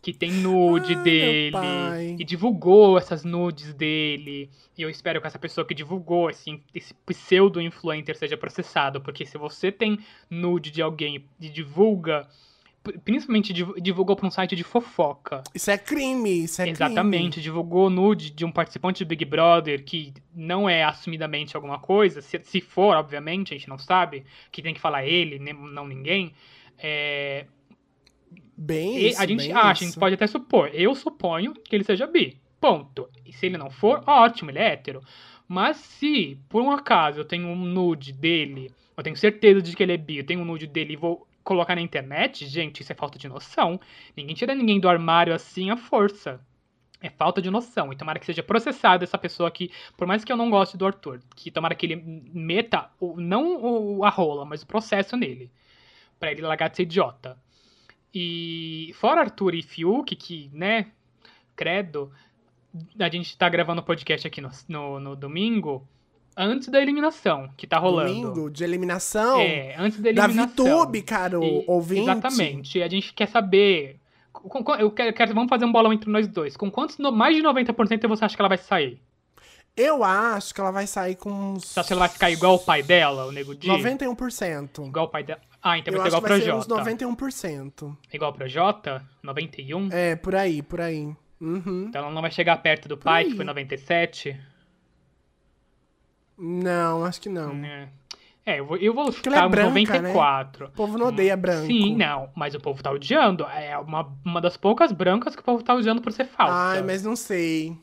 [SPEAKER 1] que tem nude
[SPEAKER 2] Ai,
[SPEAKER 1] dele, e divulgou essas nudes dele. E eu espero que essa pessoa que divulgou esse, esse pseudo-influencer seja processado, porque se você tem nude de alguém e divulga, principalmente div- divulgou para um site de fofoca,
[SPEAKER 2] Isso é crime, isso é
[SPEAKER 1] Exatamente, divulgou nude de um participante do Big Brother que não é assumidamente alguma coisa, se, se for, obviamente, a gente não sabe, que tem que falar ele, não ninguém. É,
[SPEAKER 2] crime. Bem
[SPEAKER 1] e
[SPEAKER 2] isso,
[SPEAKER 1] a gente
[SPEAKER 2] bem
[SPEAKER 1] acha, a
[SPEAKER 2] isso.
[SPEAKER 1] gente pode até supor, eu suponho que ele seja bi. Ponto. E se ele não for, ótimo, ele é hétero. Mas se, por um acaso, eu tenho um nude dele, eu tenho certeza de que ele é bi, eu tenho um nude dele e vou colocar na internet, gente, isso é falta de noção. Ninguém tira ninguém do armário assim à força. É falta de noção. E tomara que seja processada essa pessoa que, por mais que eu não goste do Arthur, que tomara que ele meta, o, não a rola, mas o processo nele. Pra ele largar de ser idiota. E fora Arthur e Fiuk, que, né, credo, a gente tá gravando o podcast aqui no, no, no domingo, antes da eliminação, que tá rolando.
[SPEAKER 2] Domingo de eliminação
[SPEAKER 1] É, antes da
[SPEAKER 2] da
[SPEAKER 1] eliminação.
[SPEAKER 2] VTube, cara,
[SPEAKER 1] E-
[SPEAKER 2] ouvinte.
[SPEAKER 1] Exatamente. A gente quer saber. com- com- eu quero, quero- vamos fazer um bolão entre nós dois. Com quantos. no- mais de 90% você acha que ela vai sair?
[SPEAKER 2] Eu acho que ela vai sair com uns
[SPEAKER 1] Você acha que ela vai ficar igual o pai dela, o Nego Di?
[SPEAKER 2] 91%.
[SPEAKER 1] Igual o pai dela. Ah, então
[SPEAKER 2] Eu
[SPEAKER 1] vai ser
[SPEAKER 2] acho
[SPEAKER 1] igual
[SPEAKER 2] que
[SPEAKER 1] pro
[SPEAKER 2] vai ser uns
[SPEAKER 1] Jota.
[SPEAKER 2] 91%.
[SPEAKER 1] Igual pro Jota? 91?
[SPEAKER 2] É, por aí, por aí. Uhum.
[SPEAKER 1] Então ela não vai chegar perto do pai,
[SPEAKER 2] aí.
[SPEAKER 1] que foi 97?
[SPEAKER 2] Não, acho que não.
[SPEAKER 1] É. É, eu vou, eu vou ficar
[SPEAKER 2] é branca,
[SPEAKER 1] 94.
[SPEAKER 2] O povo não odeia branco.
[SPEAKER 1] Sim, não. Mas o povo tá odiando. É uma, uma das poucas brancas que o povo tá odiando por ser falsa.
[SPEAKER 2] Ai, mas não sei.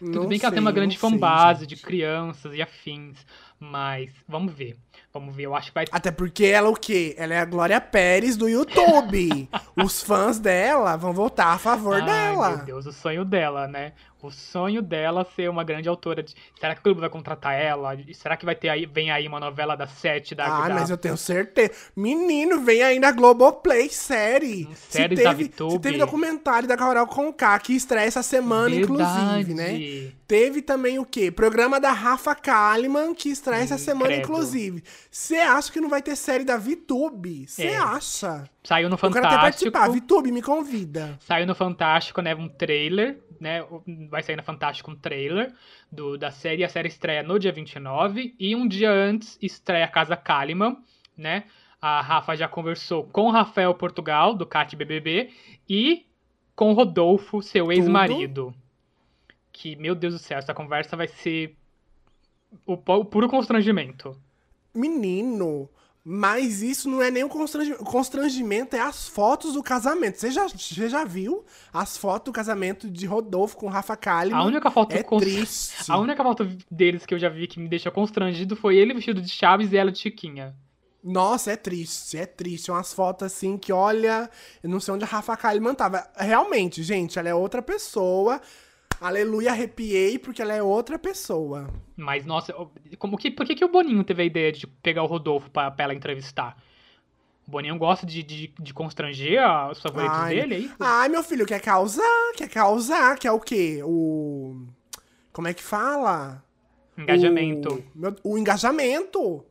[SPEAKER 1] Tudo bem que ela tem uma grande fanbase de crianças e afins. Mas vamos ver. Vamos ver. Eu acho que vai.
[SPEAKER 2] Até porque ela o quê? Ela é a Glória Pérez do YouTube. Os fãs dela vão votar a favor
[SPEAKER 1] Ai,
[SPEAKER 2] dela.
[SPEAKER 1] meu Deus, o sonho dela, né? O sonho dela ser uma grande autora de. Será que o Globo vai contratar ela? Será que vai ter aí, vem aí uma novela das sete da.
[SPEAKER 2] Ah,
[SPEAKER 1] da...
[SPEAKER 2] mas eu tenho certeza. Menino, vem aí na Globoplay, série. Se
[SPEAKER 1] séries da VTube.
[SPEAKER 2] se teve documentário da Carol Conká que estreia essa semana, inclusive, né?
[SPEAKER 1] Verdade.
[SPEAKER 2] Teve também o quê? Programa da Rafa Kalimann, que estreia essa semana,
[SPEAKER 1] credo.
[SPEAKER 2] inclusive. Você acha que não vai ter série da VTube? Você
[SPEAKER 1] É.
[SPEAKER 2] acha?
[SPEAKER 1] Saiu no
[SPEAKER 2] Eu quero até
[SPEAKER 1] Fantástico.
[SPEAKER 2] participar. VTube, me convida.
[SPEAKER 1] Saiu no Fantástico, né? Um trailer, né? Vai sair no Fantástico um trailer do, da série. A série estreia no dia 29. E um dia antes estreia a Casa Kalimann, né? A Rafa já conversou com o Rafael Portugal, do CAT BBB, e com o Rodolfo, seu ex-marido. Que, meu Deus do céu, essa conversa vai ser o, o puro constrangimento.
[SPEAKER 2] Menino, Mas isso não é nem o constrangi- o constrangimento, é as fotos do casamento. Você já, você já viu as fotos do casamento de Rodolfo com Rafa Kalimann?
[SPEAKER 1] A única foto
[SPEAKER 2] é triste.
[SPEAKER 1] A única foto deles que eu já vi que me deixou constrangido foi ele vestido de Chaves e ela de Chiquinha.
[SPEAKER 2] Nossa, é triste, é triste. Umas fotos assim que, olha, eu não sei onde a Rafa Kalimann tava. Realmente, gente, ela é outra pessoa. Aleluia, arrepiei, porque ela é outra pessoa.
[SPEAKER 1] Mas, nossa, como que, por que, que o Boninho teve a ideia de pegar o Rodolfo pra, pra ela entrevistar? O Boninho gosta de, de, de constranger os favoritos
[SPEAKER 2] Ai,
[SPEAKER 1] dele, é isso?
[SPEAKER 2] Ai, meu filho, quer causar, quer causar, quer o quê? O. Como é que fala?
[SPEAKER 1] Engajamento.
[SPEAKER 2] O, meu- o engajamento.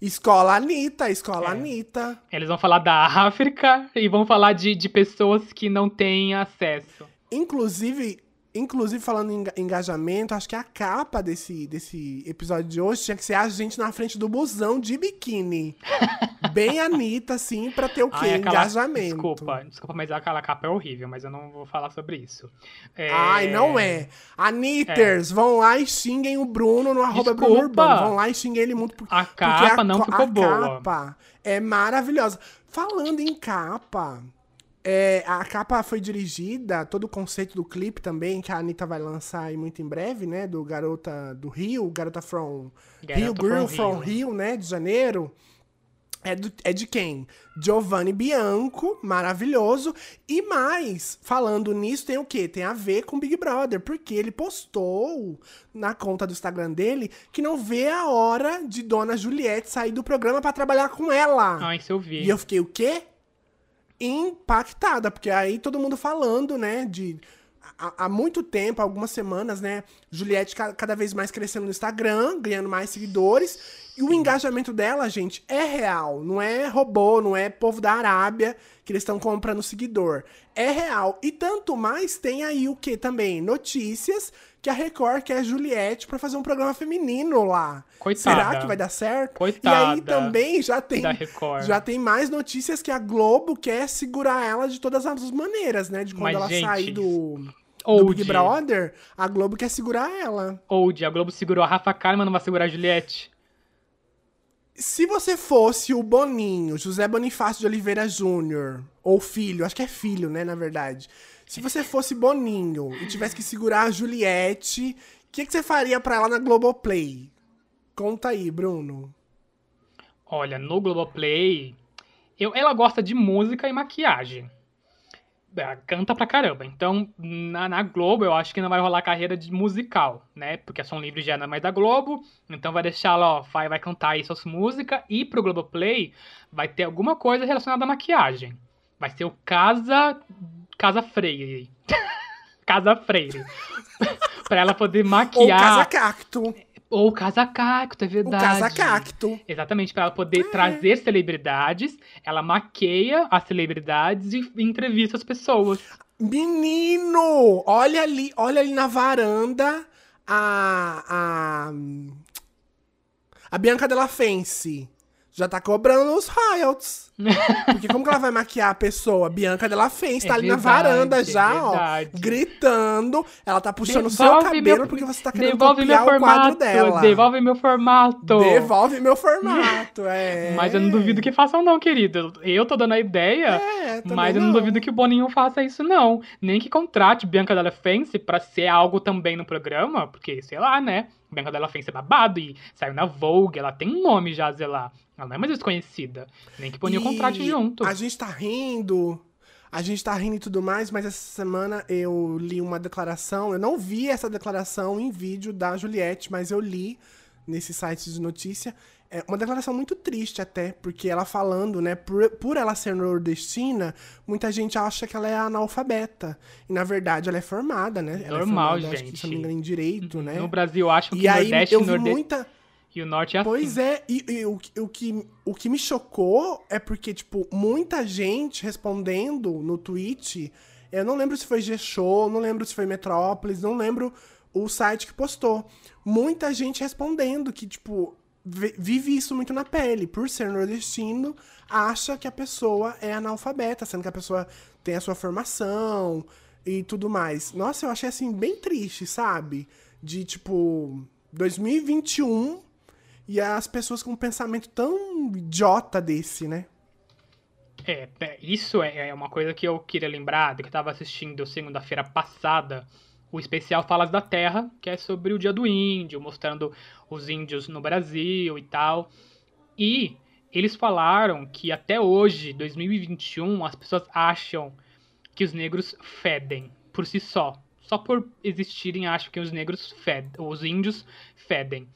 [SPEAKER 2] Escola Anitta, escola
[SPEAKER 1] É.
[SPEAKER 2] Anitta.
[SPEAKER 1] Eles vão falar da África e vão falar de, de pessoas que não têm acesso.
[SPEAKER 2] Inclusive, inclusive falando em enga- engajamento, acho que a capa desse, desse episódio de hoje tinha que ser a gente na frente do busão de biquíni. Bem Anitta, assim, pra ter o quê?
[SPEAKER 1] Ai, aquela-
[SPEAKER 2] Engajamento.
[SPEAKER 1] Desculpa, desculpa, mas aquela capa é horrível, mas eu não vou falar sobre isso. É,
[SPEAKER 2] Ai, não é. Anitters, vão lá e xinguem o Bruno no arroba Bruno
[SPEAKER 1] Desculpa.
[SPEAKER 2] Urbano. Vão lá e xinguem ele muito. por-
[SPEAKER 1] A
[SPEAKER 2] porque
[SPEAKER 1] capa
[SPEAKER 2] a
[SPEAKER 1] não
[SPEAKER 2] co-
[SPEAKER 1] ficou
[SPEAKER 2] a
[SPEAKER 1] boa.
[SPEAKER 2] capa é maravilhosa. Falando em capa, é, a capa foi dirigida, todo o conceito do clipe também, que a Anitta vai lançar aí muito em breve, né? Do Garota do Rio, Garota from
[SPEAKER 1] Garota
[SPEAKER 2] Rio, Girl from
[SPEAKER 1] Rio.
[SPEAKER 2] Rio, né? De janeiro. É, do- é de quem? Giovanni Bianco, maravilhoso. E mais, falando nisso, tem o quê? Tem a ver com Big Brother, porque ele postou na conta do Instagram dele que não vê a hora de Dona Juliette sair do programa pra trabalhar com ela.
[SPEAKER 1] Ai, isso eu vi.
[SPEAKER 2] E eu fiquei o quê? Impactada, porque aí todo mundo falando, né, de há, muito tempo, algumas semanas, né, Juliette ca- cada vez mais crescendo no Instagram, ganhando mais seguidores, e o engajamento dela, gente, é real, não é robô, não é povo da Arábia que eles estão comprando seguidor. É real. E tanto mais tem aí o que também? Notícias que a Record quer Juliette pra fazer um programa feminino lá.
[SPEAKER 1] Coitada.
[SPEAKER 2] Será que vai dar certo?
[SPEAKER 1] Coitada
[SPEAKER 2] E aí também já tem já tem mais notícias que a Globo quer segurar ela de todas as maneiras, né? De quando
[SPEAKER 1] Mas,
[SPEAKER 2] ela
[SPEAKER 1] gente,
[SPEAKER 2] sair do, do. Big Brother, a Globo quer segurar ela.
[SPEAKER 1] Old, a Globo segurou a Rafa Kalimann, não vai segurar a Juliette.
[SPEAKER 2] Se você fosse o Boninho, José Bonifácio de Oliveira Júnior, ou filho, acho que é filho, né, na verdade. Se você fosse Boninho e tivesse que segurar a Juliette, o que, que você faria pra ela na Globoplay? Conta aí, Bruno.
[SPEAKER 1] Olha, no Globoplay, eu, ela gosta de música e maquiagem. Ela canta pra caramba. Então, na, na Globo, eu acho que não vai rolar carreira de musical, né? Porque a Som Livre já não é mais da Globo. Então, vai deixar ela, ó, vai, vai cantar aí suas músicas. E pro Globoplay, vai ter alguma coisa relacionada à maquiagem. Vai ser o Casa. Casa Freire. Casa Freire. pra ela poder
[SPEAKER 2] Ou
[SPEAKER 1] maquiar.
[SPEAKER 2] Casa Cacto.
[SPEAKER 1] Ou Casa Cacto, é
[SPEAKER 2] O
[SPEAKER 1] verdade.
[SPEAKER 2] Casa Cacto.
[SPEAKER 1] Exatamente, para ela poder trazer celebridades, ela maqueia as celebridades e entrevista as pessoas.
[SPEAKER 2] Menino! Olha ali, olha ali na varanda a. A, a Bianca Della Fence. Já tá cobrando os royalties. Porque como que ela vai maquiar a pessoa? Bianca Della Fence tá
[SPEAKER 1] É
[SPEAKER 2] ali na
[SPEAKER 1] verdade,
[SPEAKER 2] varanda
[SPEAKER 1] é
[SPEAKER 2] já, ó.
[SPEAKER 1] verdade.
[SPEAKER 2] Gritando. Ela tá puxando o seu cabelo
[SPEAKER 1] meu-
[SPEAKER 2] porque você tá querendo copiar o quadro
[SPEAKER 1] formato,
[SPEAKER 2] dela.
[SPEAKER 1] devolve meu formato.
[SPEAKER 2] Devolve meu formato, é.
[SPEAKER 1] Mas eu não duvido que façam não, querido. Eu tô dando a ideia,
[SPEAKER 2] É,
[SPEAKER 1] mas eu não,
[SPEAKER 2] não.
[SPEAKER 1] duvido que o Boninho faça isso não. Nem que contrate Bianca Della Fence pra ser algo também no programa, porque, sei lá, né? Bianca Della Fence é babado e saiu na Vogue, ela tem um nome já, sei lá. Ela não é mais desconhecida. Nem que Boninho
[SPEAKER 2] E
[SPEAKER 1] contrate junto.
[SPEAKER 2] A gente tá rindo, a gente tá rindo e tudo mais, mas essa semana eu li uma declaração. Eu não vi essa declaração em vídeo da Juliette, mas eu li nesse site de notícia. É uma declaração muito triste até, porque ela falando, né, por, por ela ser nordestina, muita gente acha que ela é analfabeta. E na verdade ela é formada, né? Ela
[SPEAKER 1] Normal,
[SPEAKER 2] é formada, acho que, se não me
[SPEAKER 1] gente.
[SPEAKER 2] engano, em direito, né?
[SPEAKER 1] No Brasil, acham que
[SPEAKER 2] E aí
[SPEAKER 1] Nordeste
[SPEAKER 2] eu
[SPEAKER 1] e
[SPEAKER 2] vi
[SPEAKER 1] Nordeste
[SPEAKER 2] muita.
[SPEAKER 1] e o Norte é assim.
[SPEAKER 2] Pois é, e, e o, que- o, que, o que me chocou é porque, tipo, muita gente respondendo no tweet. Eu não lembro se foi G-Show, não lembro se foi Metrópolis, não lembro o site que postou. Muita gente respondendo que, tipo, vive isso muito na pele. Por ser nordestino, acha que a pessoa é analfabeta, sendo que a pessoa tem a sua formação e tudo mais. Nossa, eu achei assim bem triste, sabe? De tipo 2021 e as pessoas com um pensamento tão idiota desse, né?
[SPEAKER 1] É, é isso é, é uma coisa que eu queria lembrar, que eu estava assistindo segunda-feira passada, o especial Falas da Terra, que é sobre o Dia do Índio, mostrando os índios no Brasil e tal. E eles falaram que até hoje, 2021, as pessoas acham que os negros fedem por si só. Só por existirem, acham que os negros fedem, os índios fedem.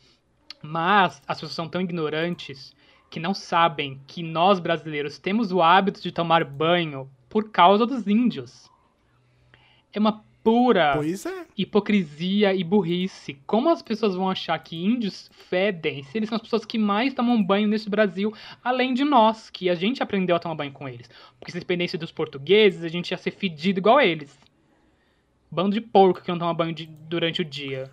[SPEAKER 1] Mas as pessoas são tão ignorantes que não sabem que nós brasileiros temos o hábito de tomar banho por causa dos índios. É uma pura
[SPEAKER 2] é.
[SPEAKER 1] hipocrisia e burrice. Como as pessoas vão achar que índios fedem se eles são as pessoas que mais tomam banho nesse Brasil, além de nós, que a gente aprendeu a tomar banho com eles? Porque se dependesse dos portugueses, a gente ia ser fedido igual a eles. Bando de porco que não toma banho de, durante o dia.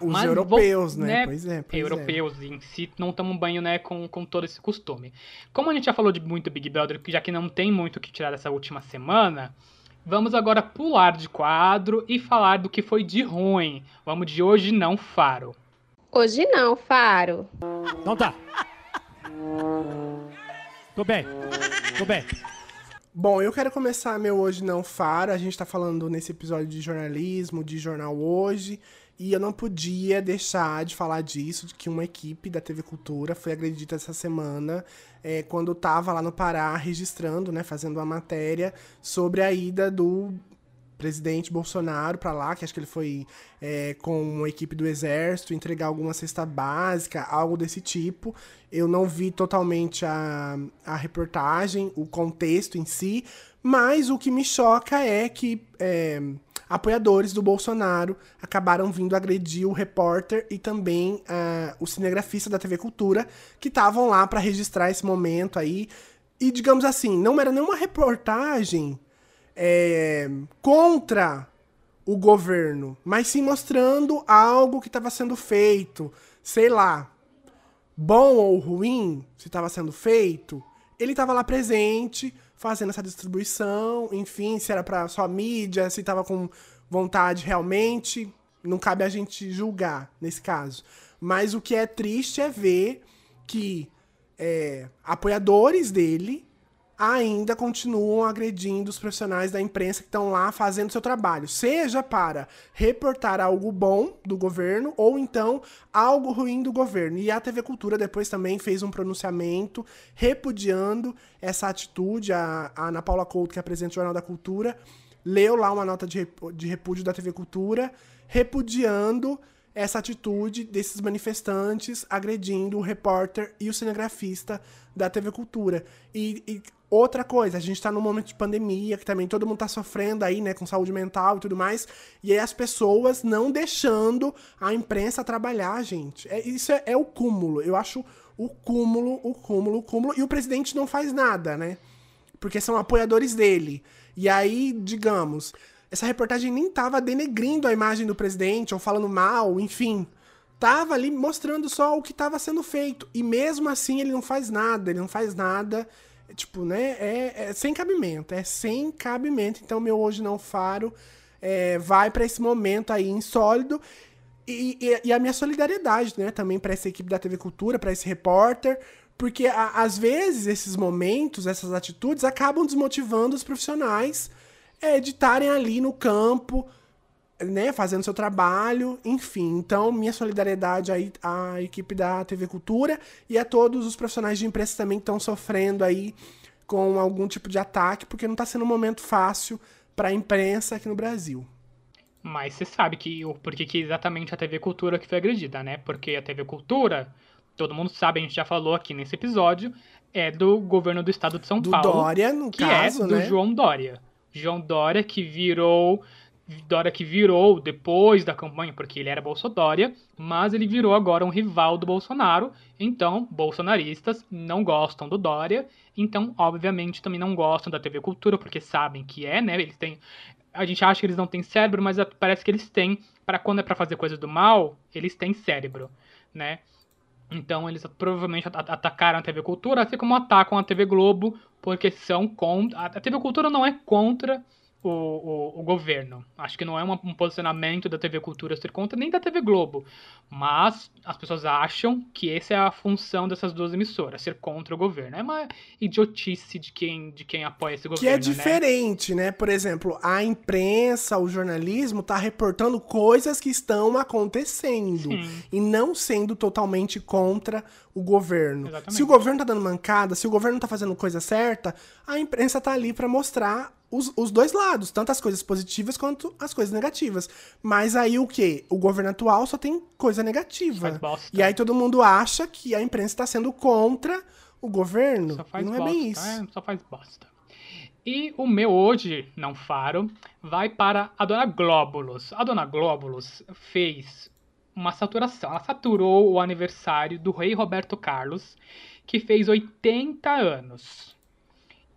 [SPEAKER 2] Os Mas, europeus, né?
[SPEAKER 1] né?
[SPEAKER 2] Pois é. Pois
[SPEAKER 1] é. europeus é. em si não tomam banho, né, com, com todo esse costume. Como a gente já falou de muito Big Brother, já que não tem muito o que tirar dessa última semana, Vamos agora pular de quadro e falar do que foi de ruim. Vamos de hoje não, Faro.
[SPEAKER 5] Hoje não, Faro.
[SPEAKER 7] Não tá. Tô bem. Tô bem.
[SPEAKER 2] Bom, eu quero começar meu Hoje Não Faro. A gente tá falando nesse episódio de jornalismo, de jornal hoje. E eu não podia deixar de falar disso, de que uma equipe da TV Cultura foi agredida essa semana, é, quando estava lá no Pará registrando, né, fazendo uma matéria sobre a ida do presidente Bolsonaro para lá, que acho que ele foi é, com uma equipe do exército entregar alguma cesta básica, algo desse tipo. Eu não vi totalmente a, a reportagem, o contexto em si, mas o que me choca é que é, apoiadores do Bolsonaro acabaram vindo agredir o repórter e também uh, o cinegrafista da TV Cultura, que estavam lá para registrar esse momento aí. E, digamos assim, não era nenhuma reportagem é, contra o governo, mas sim mostrando algo que estava sendo feito, sei lá, bom ou ruim, se estava sendo feito. Ele estava lá presente, fazendo essa distribuição, enfim, se era para só mídia, se tava com vontade realmente, não cabe a gente julgar nesse caso. Mas o que é triste é ver que é, apoiadores dele ainda continuam agredindo os profissionais da imprensa que estão lá fazendo seu trabalho, seja para reportar algo bom do governo ou então algo ruim do governo. E a TV Cultura depois também fez um pronunciamento repudiando essa atitude. A, a Ana Paula Couto, que apresenta o Jornal da Cultura, leu lá uma nota de, de repúdio da TV Cultura repudiando essa atitude desses manifestantes agredindo o repórter e o cinegrafista da TV Cultura. E, e outra coisa, a gente tá num momento de pandemia, que também todo mundo tá sofrendo aí, né, com saúde mental e tudo mais, e aí as pessoas não deixando a imprensa trabalhar, gente. É, isso é, é o cúmulo. Eu acho o cúmulo, o cúmulo, o cúmulo. E o presidente não faz nada, né? Porque são apoiadores dele. E aí, digamos, essa reportagem nem tava denegrindo a imagem do presidente ou falando mal, enfim. Tava ali mostrando só o que estava sendo feito. E mesmo assim ele não faz nada, ele não faz nada. É, tipo, né? É, é, sem cabimento, é sem cabimento. Então, meu Hoje Não Faro é, vai para esse momento aí insólido. E, e, e, a minha solidariedade, né? Também para essa equipe da TV Cultura, para esse repórter. Porque a, às vezes esses momentos, essas atitudes acabam desmotivando os profissionais é, de estarem ali no campo, né, fazendo seu trabalho, enfim. Então, minha solidariedade aí à equipe da TV Cultura e a todos os profissionais de imprensa também que estão sofrendo aí com algum tipo de ataque, porque não está sendo um momento fácil para a imprensa aqui no Brasil.
[SPEAKER 1] Mas você sabe que por que exatamente a TV Cultura que foi agredida, né? Porque a TV Cultura, todo mundo sabe, a gente já falou aqui nesse episódio, é do governo do estado de São
[SPEAKER 2] do
[SPEAKER 1] Paulo.
[SPEAKER 2] Dória, no
[SPEAKER 1] que
[SPEAKER 2] caso,
[SPEAKER 1] é do
[SPEAKER 2] né?
[SPEAKER 1] João Dória. João Dória que virou Dória que virou depois da campanha, porque ele era Bolsodória, mas ele virou agora um rival do Bolsonaro. Então, bolsonaristas não gostam do Dória, então, obviamente, também não gostam da TV Cultura, porque sabem que é, né? Eles têm. A gente acha que eles não têm cérebro, mas parece que eles têm. Para quando é para fazer coisas do mal, eles têm cérebro, né? Então eles provavelmente atacaram a TV Cultura, assim como atacam a TV Globo, porque são contra. A TV Cultura não é contra o, o, o governo. Acho que não é uma, um posicionamento da TV Cultura ser contra, nem da TV Globo. Mas as pessoas acham que essa é a função dessas duas emissoras, ser contra o governo. É uma idiotice de quem, de quem apoia esse
[SPEAKER 2] Que
[SPEAKER 1] governo.
[SPEAKER 2] é diferente, né? Por exemplo, a imprensa, o jornalismo tá reportando coisas que estão acontecendo
[SPEAKER 1] Sim.
[SPEAKER 2] e não sendo totalmente contra o governo.
[SPEAKER 1] Exatamente.
[SPEAKER 2] Se o governo tá dando mancada, se o governo tá fazendo coisa certa, a imprensa tá ali pra mostrar os, os dois lados, tanto as coisas positivas quanto as coisas negativas. Mas aí o quê? O governo atual só tem coisa negativa.
[SPEAKER 1] Faz bosta.
[SPEAKER 2] E aí todo mundo acha que a imprensa tá sendo contra o governo.
[SPEAKER 1] Só faz
[SPEAKER 2] e não
[SPEAKER 1] bosta,
[SPEAKER 2] é bem isso.
[SPEAKER 1] é, só faz bosta. E o meu hoje, não faro, vai para a dona Glóbulos. A dona Glóbulos fez uma saturação. Ela saturou o aniversário do rei Roberto Carlos, que fez 80 anos.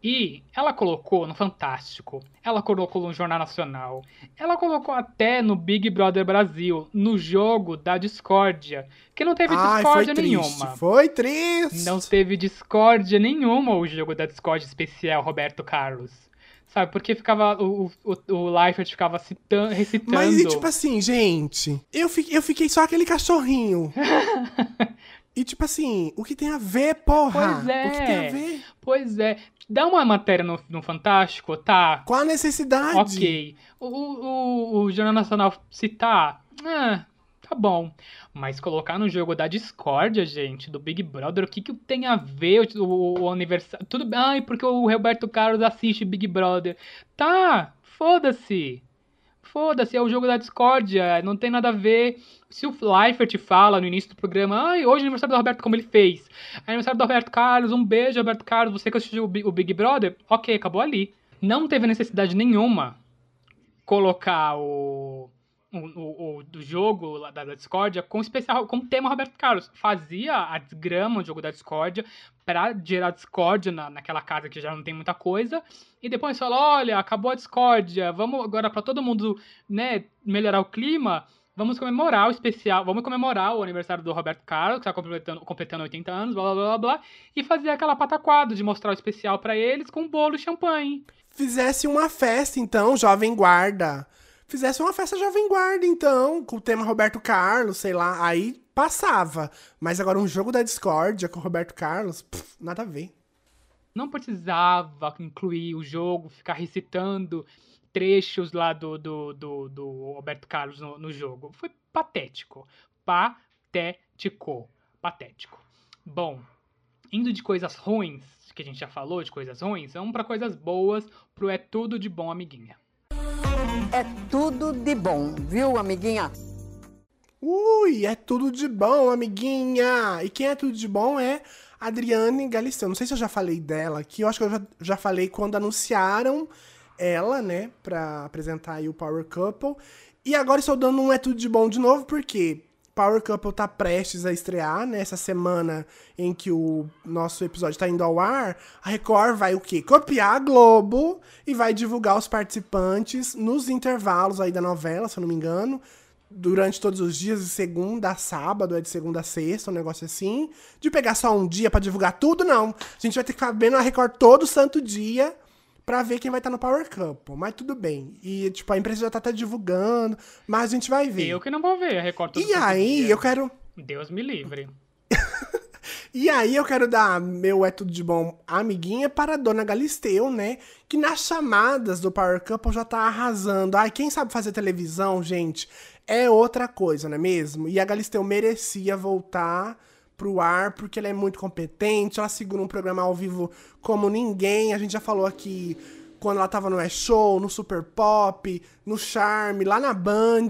[SPEAKER 1] E ela colocou no Fantástico, ela colocou no Jornal Nacional, ela colocou até no Big Brother Brasil, no jogo da discórdia, que não teve
[SPEAKER 2] Ai, foi
[SPEAKER 1] discórdia
[SPEAKER 2] triste.
[SPEAKER 1] nenhuma.
[SPEAKER 2] Foi triste.
[SPEAKER 1] Não teve discórdia nenhuma o jogo da discórdia especial Roberto Carlos. Sabe, porque ficava. O, o, o Leifert ficava citan, recitando.
[SPEAKER 2] Mas, e, tipo assim, gente, eu fiquei, eu fiquei só aquele cachorrinho. e, tipo assim, o que tem a ver, porra?
[SPEAKER 1] Pois é.
[SPEAKER 2] O que tem a ver?
[SPEAKER 1] Pois é. Dá uma matéria no, no Fantástico, tá?
[SPEAKER 2] Qual a necessidade?
[SPEAKER 1] Ok. O, o, o Jornal Nacional citar. Ah, tá bom. Mas colocar no jogo da discórdia, gente, do Big Brother, o que, que tem a ver o, o, o aniversário? Tudo bem. Ai, porque o Roberto Carlos assiste Big Brother. Tá, foda-se. Foda-se, é o jogo da discórdia, não tem nada a ver. Se o Leifert fala no início do programa, ai, hoje é aniversário do Roberto, como ele fez. É aniversário do Roberto Carlos, um beijo, Roberto Carlos, você que assistiu o Bi- o Big Brother, ok, acabou ali. Não teve necessidade nenhuma colocar o, o, o, o do jogo da, da discórdia com especial com tema Roberto Carlos. Fazia a desgrama o jogo da discórdia pra gerar discórdia na, naquela casa que já não tem muita coisa. E depois fala, olha, acabou a discórdia, vamos agora pra todo mundo, né, melhorar o clima. Vamos comemorar o especial, vamos comemorar o aniversário do Roberto Carlos, que tá completando, completando 80 anos, blá blá blá blá, e fazer aquela pataquada de mostrar o especial pra eles com bolo e champanhe.
[SPEAKER 2] Fizesse uma festa, então, Jovem Guarda. Fizesse uma festa Jovem Guarda, então, com o tema Roberto Carlos, sei lá. Aí passava. Mas agora um jogo da discórdia com o Roberto Carlos, pff, nada a ver.
[SPEAKER 1] não precisava incluir o jogo, ficar recitando trechos lá do, do, do, do Roberto Carlos no, no jogo. Foi patético. Patético. Patético. Bom, indo de coisas ruins, que a gente já falou de coisas ruins, vamos para coisas boas, pro É Tudo de Bom, amiguinha.
[SPEAKER 8] É tudo de bom, viu, amiguinha?
[SPEAKER 2] Ui, é tudo de bom, amiguinha! E quem é tudo de bom é Adriane Galisteu. Não sei se eu já falei dela aqui, eu acho que eu já, já falei quando anunciaram ela, né, pra apresentar aí o Power Couple. E agora estou dando um É Tudo de Bom de novo, porque Power Couple tá prestes a estrear, né? Essa semana em que o nosso episódio tá indo ao ar, a Record vai o quê? Copiar a Globo e vai divulgar os participantes nos intervalos aí da novela, se eu não me engano durante todos os dias, de segunda a sábado, é de segunda a sexta, um negócio assim. De pegar só um dia pra divulgar tudo, não. A gente vai ter que ficar vendo a Record todo santo dia pra ver quem vai estar no Power Couple. Mas tudo bem. E, tipo, a empresa já tá até divulgando, mas a gente vai ver.
[SPEAKER 1] Eu que não vou ver a Record
[SPEAKER 2] E aí, eu quero.
[SPEAKER 1] Deus me livre.
[SPEAKER 2] E aí eu quero dar meu é tudo de bom amiguinha para a dona Galisteu, né? Que nas chamadas do Power Couple já tá arrasando. Ai, quem sabe fazer televisão, gente, é outra coisa, não é mesmo? E a Galisteu merecia voltar pro ar porque ela é muito competente, ela segura um programa ao vivo como ninguém. A gente já falou aqui quando ela tava no É Show, no Super Pop, no Charme, lá na Band.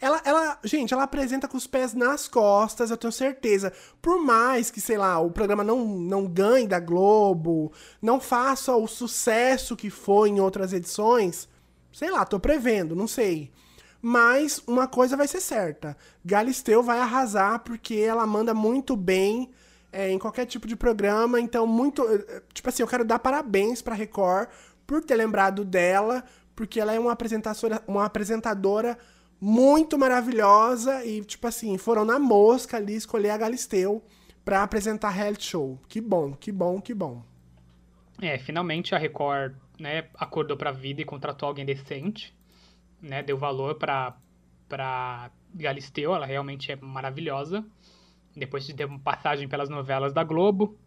[SPEAKER 2] Ela, ela, gente, ela apresenta com os pés nas costas, eu tenho certeza. Por mais que, sei lá, o programa não, não ganhe da Globo, não faça o sucesso que foi em outras edições, sei lá, tô prevendo, não sei. Mas uma coisa vai ser certa: Galisteu vai arrasar porque ela manda muito bem é, em qualquer tipo de programa. Então, muito. eh, Tipo assim, eu quero dar parabéns pra Record por ter lembrado dela, porque ela é uma apresentadora, uma apresentadora muito maravilhosa e, tipo assim, foram na mosca ali escolher a Galisteu pra apresentar reality show. Que bom, que bom, que bom.
[SPEAKER 1] É, finalmente a Record né, acordou pra vida e contratou alguém decente, né, deu valor pra, pra Galisteu, ela realmente é maravilhosa. Depois de ter uma passagem pelas novelas da Globo,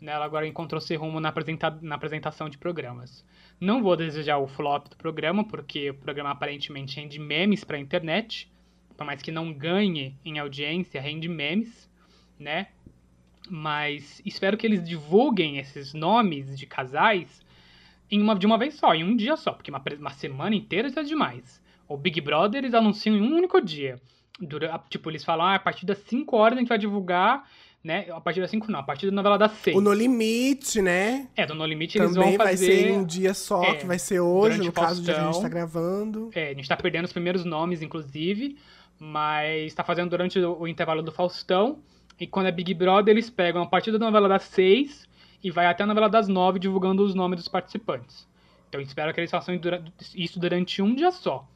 [SPEAKER 1] né, ela agora encontrou seu rumo na, apresenta na apresentação de programas. Não vou desejar o flop do programa, porque o programa aparentemente rende memes pra internet, por mais que não ganhe em audiência, rende memes, né? Mas espero que eles divulguem esses nomes de casais em uma, de uma vez só, em um dia só, porque uma, uma semana inteira já é demais. O Big Brother eles anunciam em um único dia. Dura, tipo, eles falam, ah, a partir das 5 horas a gente vai divulgar, né? A partir das 5 não, a partir da novela das 6.
[SPEAKER 2] O No Limite, né?
[SPEAKER 1] É, do No Limite eles
[SPEAKER 2] Também
[SPEAKER 1] vão
[SPEAKER 2] vai
[SPEAKER 1] fazer...
[SPEAKER 2] ser em um dia só,
[SPEAKER 1] É,
[SPEAKER 2] que vai ser hoje, no caso de a gente tá gravando.
[SPEAKER 1] É, a gente tá perdendo os primeiros nomes, inclusive, mas tá fazendo durante o, o intervalo do Faustão. E quando é Big Brother, eles pegam a partir da novela das seis e vai até a novela das nove divulgando os nomes dos participantes. Então espero que eles façam isso durante um dia só.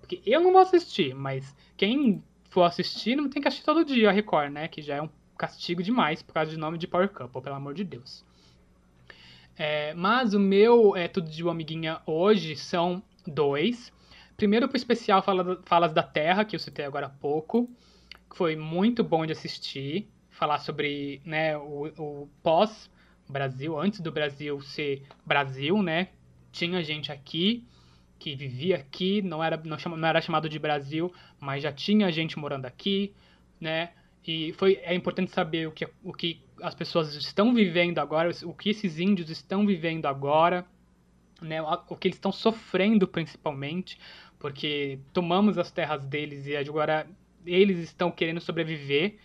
[SPEAKER 1] Porque eu não vou assistir, mas quem for assistir não tem que assistir todo dia a Record, né? Que já é um castigo demais por causa de nome de Power Couple, pelo amor de Deus. É, mas o meu é, Tudo de Boa Amiguinha hoje são dois. Primeiro pro especial Fala- Falas da Terra, que eu citei agora há pouco. que Foi muito bom de assistir. Falar sobre né, o, o pós-Brasil, antes do Brasil ser Brasil, né? Tinha gente aqui que vivia aqui, não era, não, chama- não era chamado de Brasil, mas já tinha gente morando aqui, né? E foi, é importante saber o que, o que as pessoas estão vivendo agora, o que esses índios estão vivendo agora, né? O que eles estão sofrendo principalmente, porque tomamos as terras deles e agora eles estão querendo sobreviver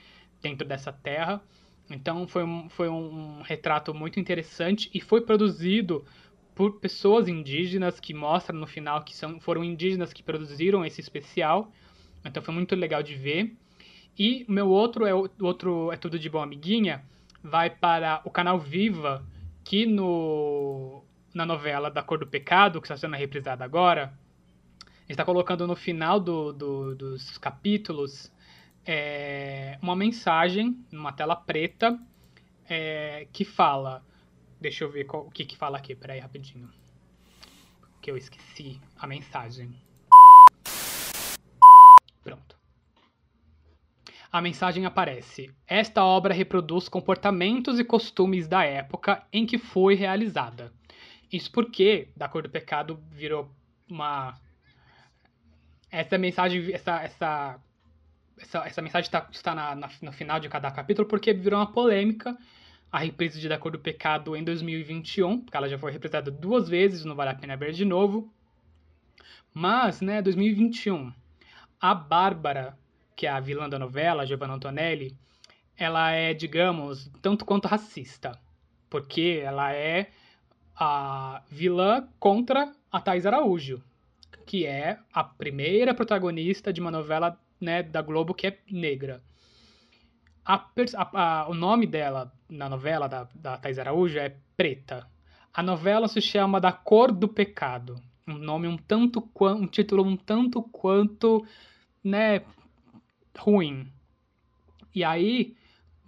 [SPEAKER 1] dentro dessa terra. Então foi um, foi um retrato muito interessante e foi produzido por pessoas indígenas que mostram no final que são, foram indígenas que produziram esse especial. Então foi muito legal de ver. E o meu outro é outro é tudo de bom amiguinha, vai para o canal Viva, que no na novela da Cor do Pecado, que está sendo reprisada agora, está colocando no final do, do- dos capítulos é, uma mensagem numa tela preta é, que fala. Deixa eu ver qual- o que, que fala aqui, peraí rapidinho. Que eu esqueci a mensagem. Pronto. A mensagem aparece: Esta obra reproduz comportamentos e costumes da época em que foi realizada. Isso porque Da Cor do Pecado virou uma. Essa mensagem, essa, essa, essa, essa mensagem tá- está na- na- no final de cada capítulo porque virou uma polêmica a reprise de Da Cor do Pecado em 2021, porque ela já foi reprisada duas vezes, não vale a pena ver de novo. Mas, né, 2021, a Bárbara, que é a vilã da novela, Giovanna Antonelli, ela é, digamos, tanto quanto racista. Porque ela é a vilã contra a Thais Araújo, que é a primeira protagonista de uma novela né, da Globo que é negra. A a- a- o nome dela na novela da, da Thais Araújo é Preta. A novela se chama Da Cor do Pecado. Um nome um tanto quanto. um título um tanto quanto. né. ruim. E aí,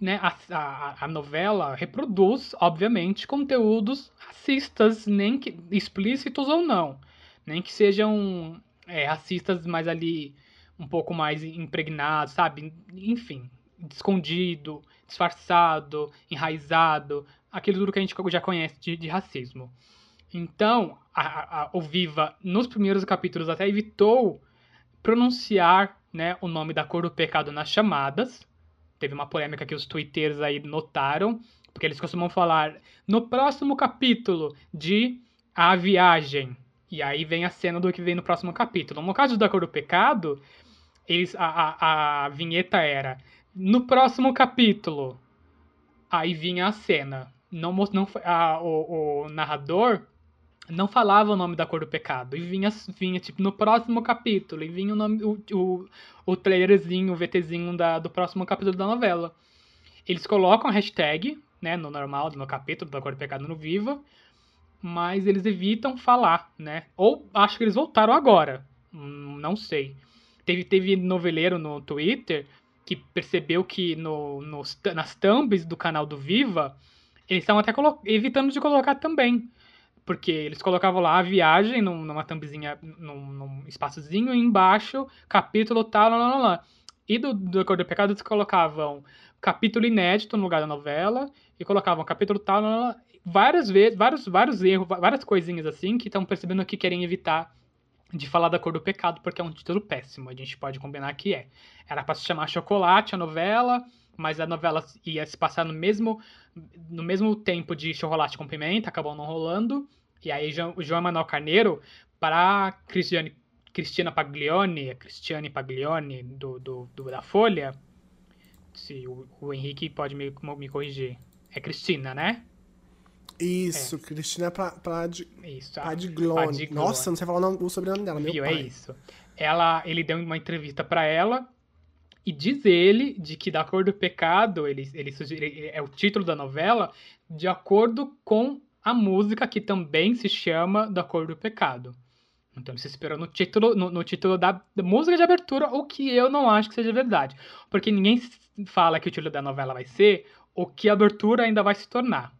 [SPEAKER 1] né, a, a, a novela reproduz, obviamente, conteúdos racistas, nem que, explícitos ou não. Nem que sejam é, racistas, mas ali um pouco mais impregnados, sabe? Enfim, escondido, disfarçado, enraizado, aquilo tudo que a gente já conhece de, de racismo. Então, a, a- o Viva, nos primeiros capítulos, até evitou pronunciar né, o nome da cor do pecado nas chamadas. Teve uma polêmica que os twitteiros aí notaram, porque eles costumam falar no próximo capítulo de A Viagem. E aí vem a cena do que vem no próximo capítulo. No caso da cor do pecado, eles, a, a, a vinheta era no próximo capítulo. Aí vinha a cena. Não, não, a- o, o narrador não falava o nome da cor do pecado. E vinha, vinha tipo, no próximo capítulo. E vinha o nome, o, o, o trailerzinho, o VTzinho da, do próximo capítulo da novela. Eles colocam a hashtag, né, no normal, no capítulo da cor do pecado no Viva. Mas eles evitam falar, né? Ou acho que eles voltaram agora. Hum, Não sei. Teve, teve noveleiro no Twitter que percebeu que no, nas thumbs do canal do Viva, eles estavam até evitando de colocar também Porque eles colocavam lá a viagem num- numa thumbzinha, num, num espaçozinho, embaixo, capítulo tal, lá, lá, lá. E do, do Cor do Pecado eles colocavam capítulo inédito no lugar da novela, e colocavam capítulo tal, lá, lá, lá. várias vezes, vários, vários erros, várias coisinhas assim, que estão percebendo que querem evitar de falar da cor do pecado, porque é um título péssimo, a gente pode combinar que é. Era pra se chamar Chocolate a novela, mas a novela ia se passar no mesmo, no mesmo tempo de Chocolate com Pimenta, acabou não rolando. E aí o João Manuel Carneiro, para Cristiane, Cristina Paglioni, a Cristiane Paglioni do, do, do- da Folha, se o, o Henrique pode me, me corrigir. É Cristina, né?
[SPEAKER 2] Isso, Cristina Pla- Plad-
[SPEAKER 1] Isso. a-
[SPEAKER 2] Padiglone.
[SPEAKER 1] Padiglone.
[SPEAKER 2] Nossa, não sei falar o, nome- o sobrenome dela, meu
[SPEAKER 1] Viu? É
[SPEAKER 2] pai.
[SPEAKER 1] isso. Ela, ele deu uma entrevista pra ela e diz ele de que da cor do pecado, ele, ele, sugere- ele- é o título da novela, de acordo com a música que também se chama da cor do pecado. Então ele se inspirou no título, no, no título da, da música de abertura, o que eu não acho que seja verdade. Porque ninguém fala que o título da novela vai ser o que a abertura ainda vai se tornar.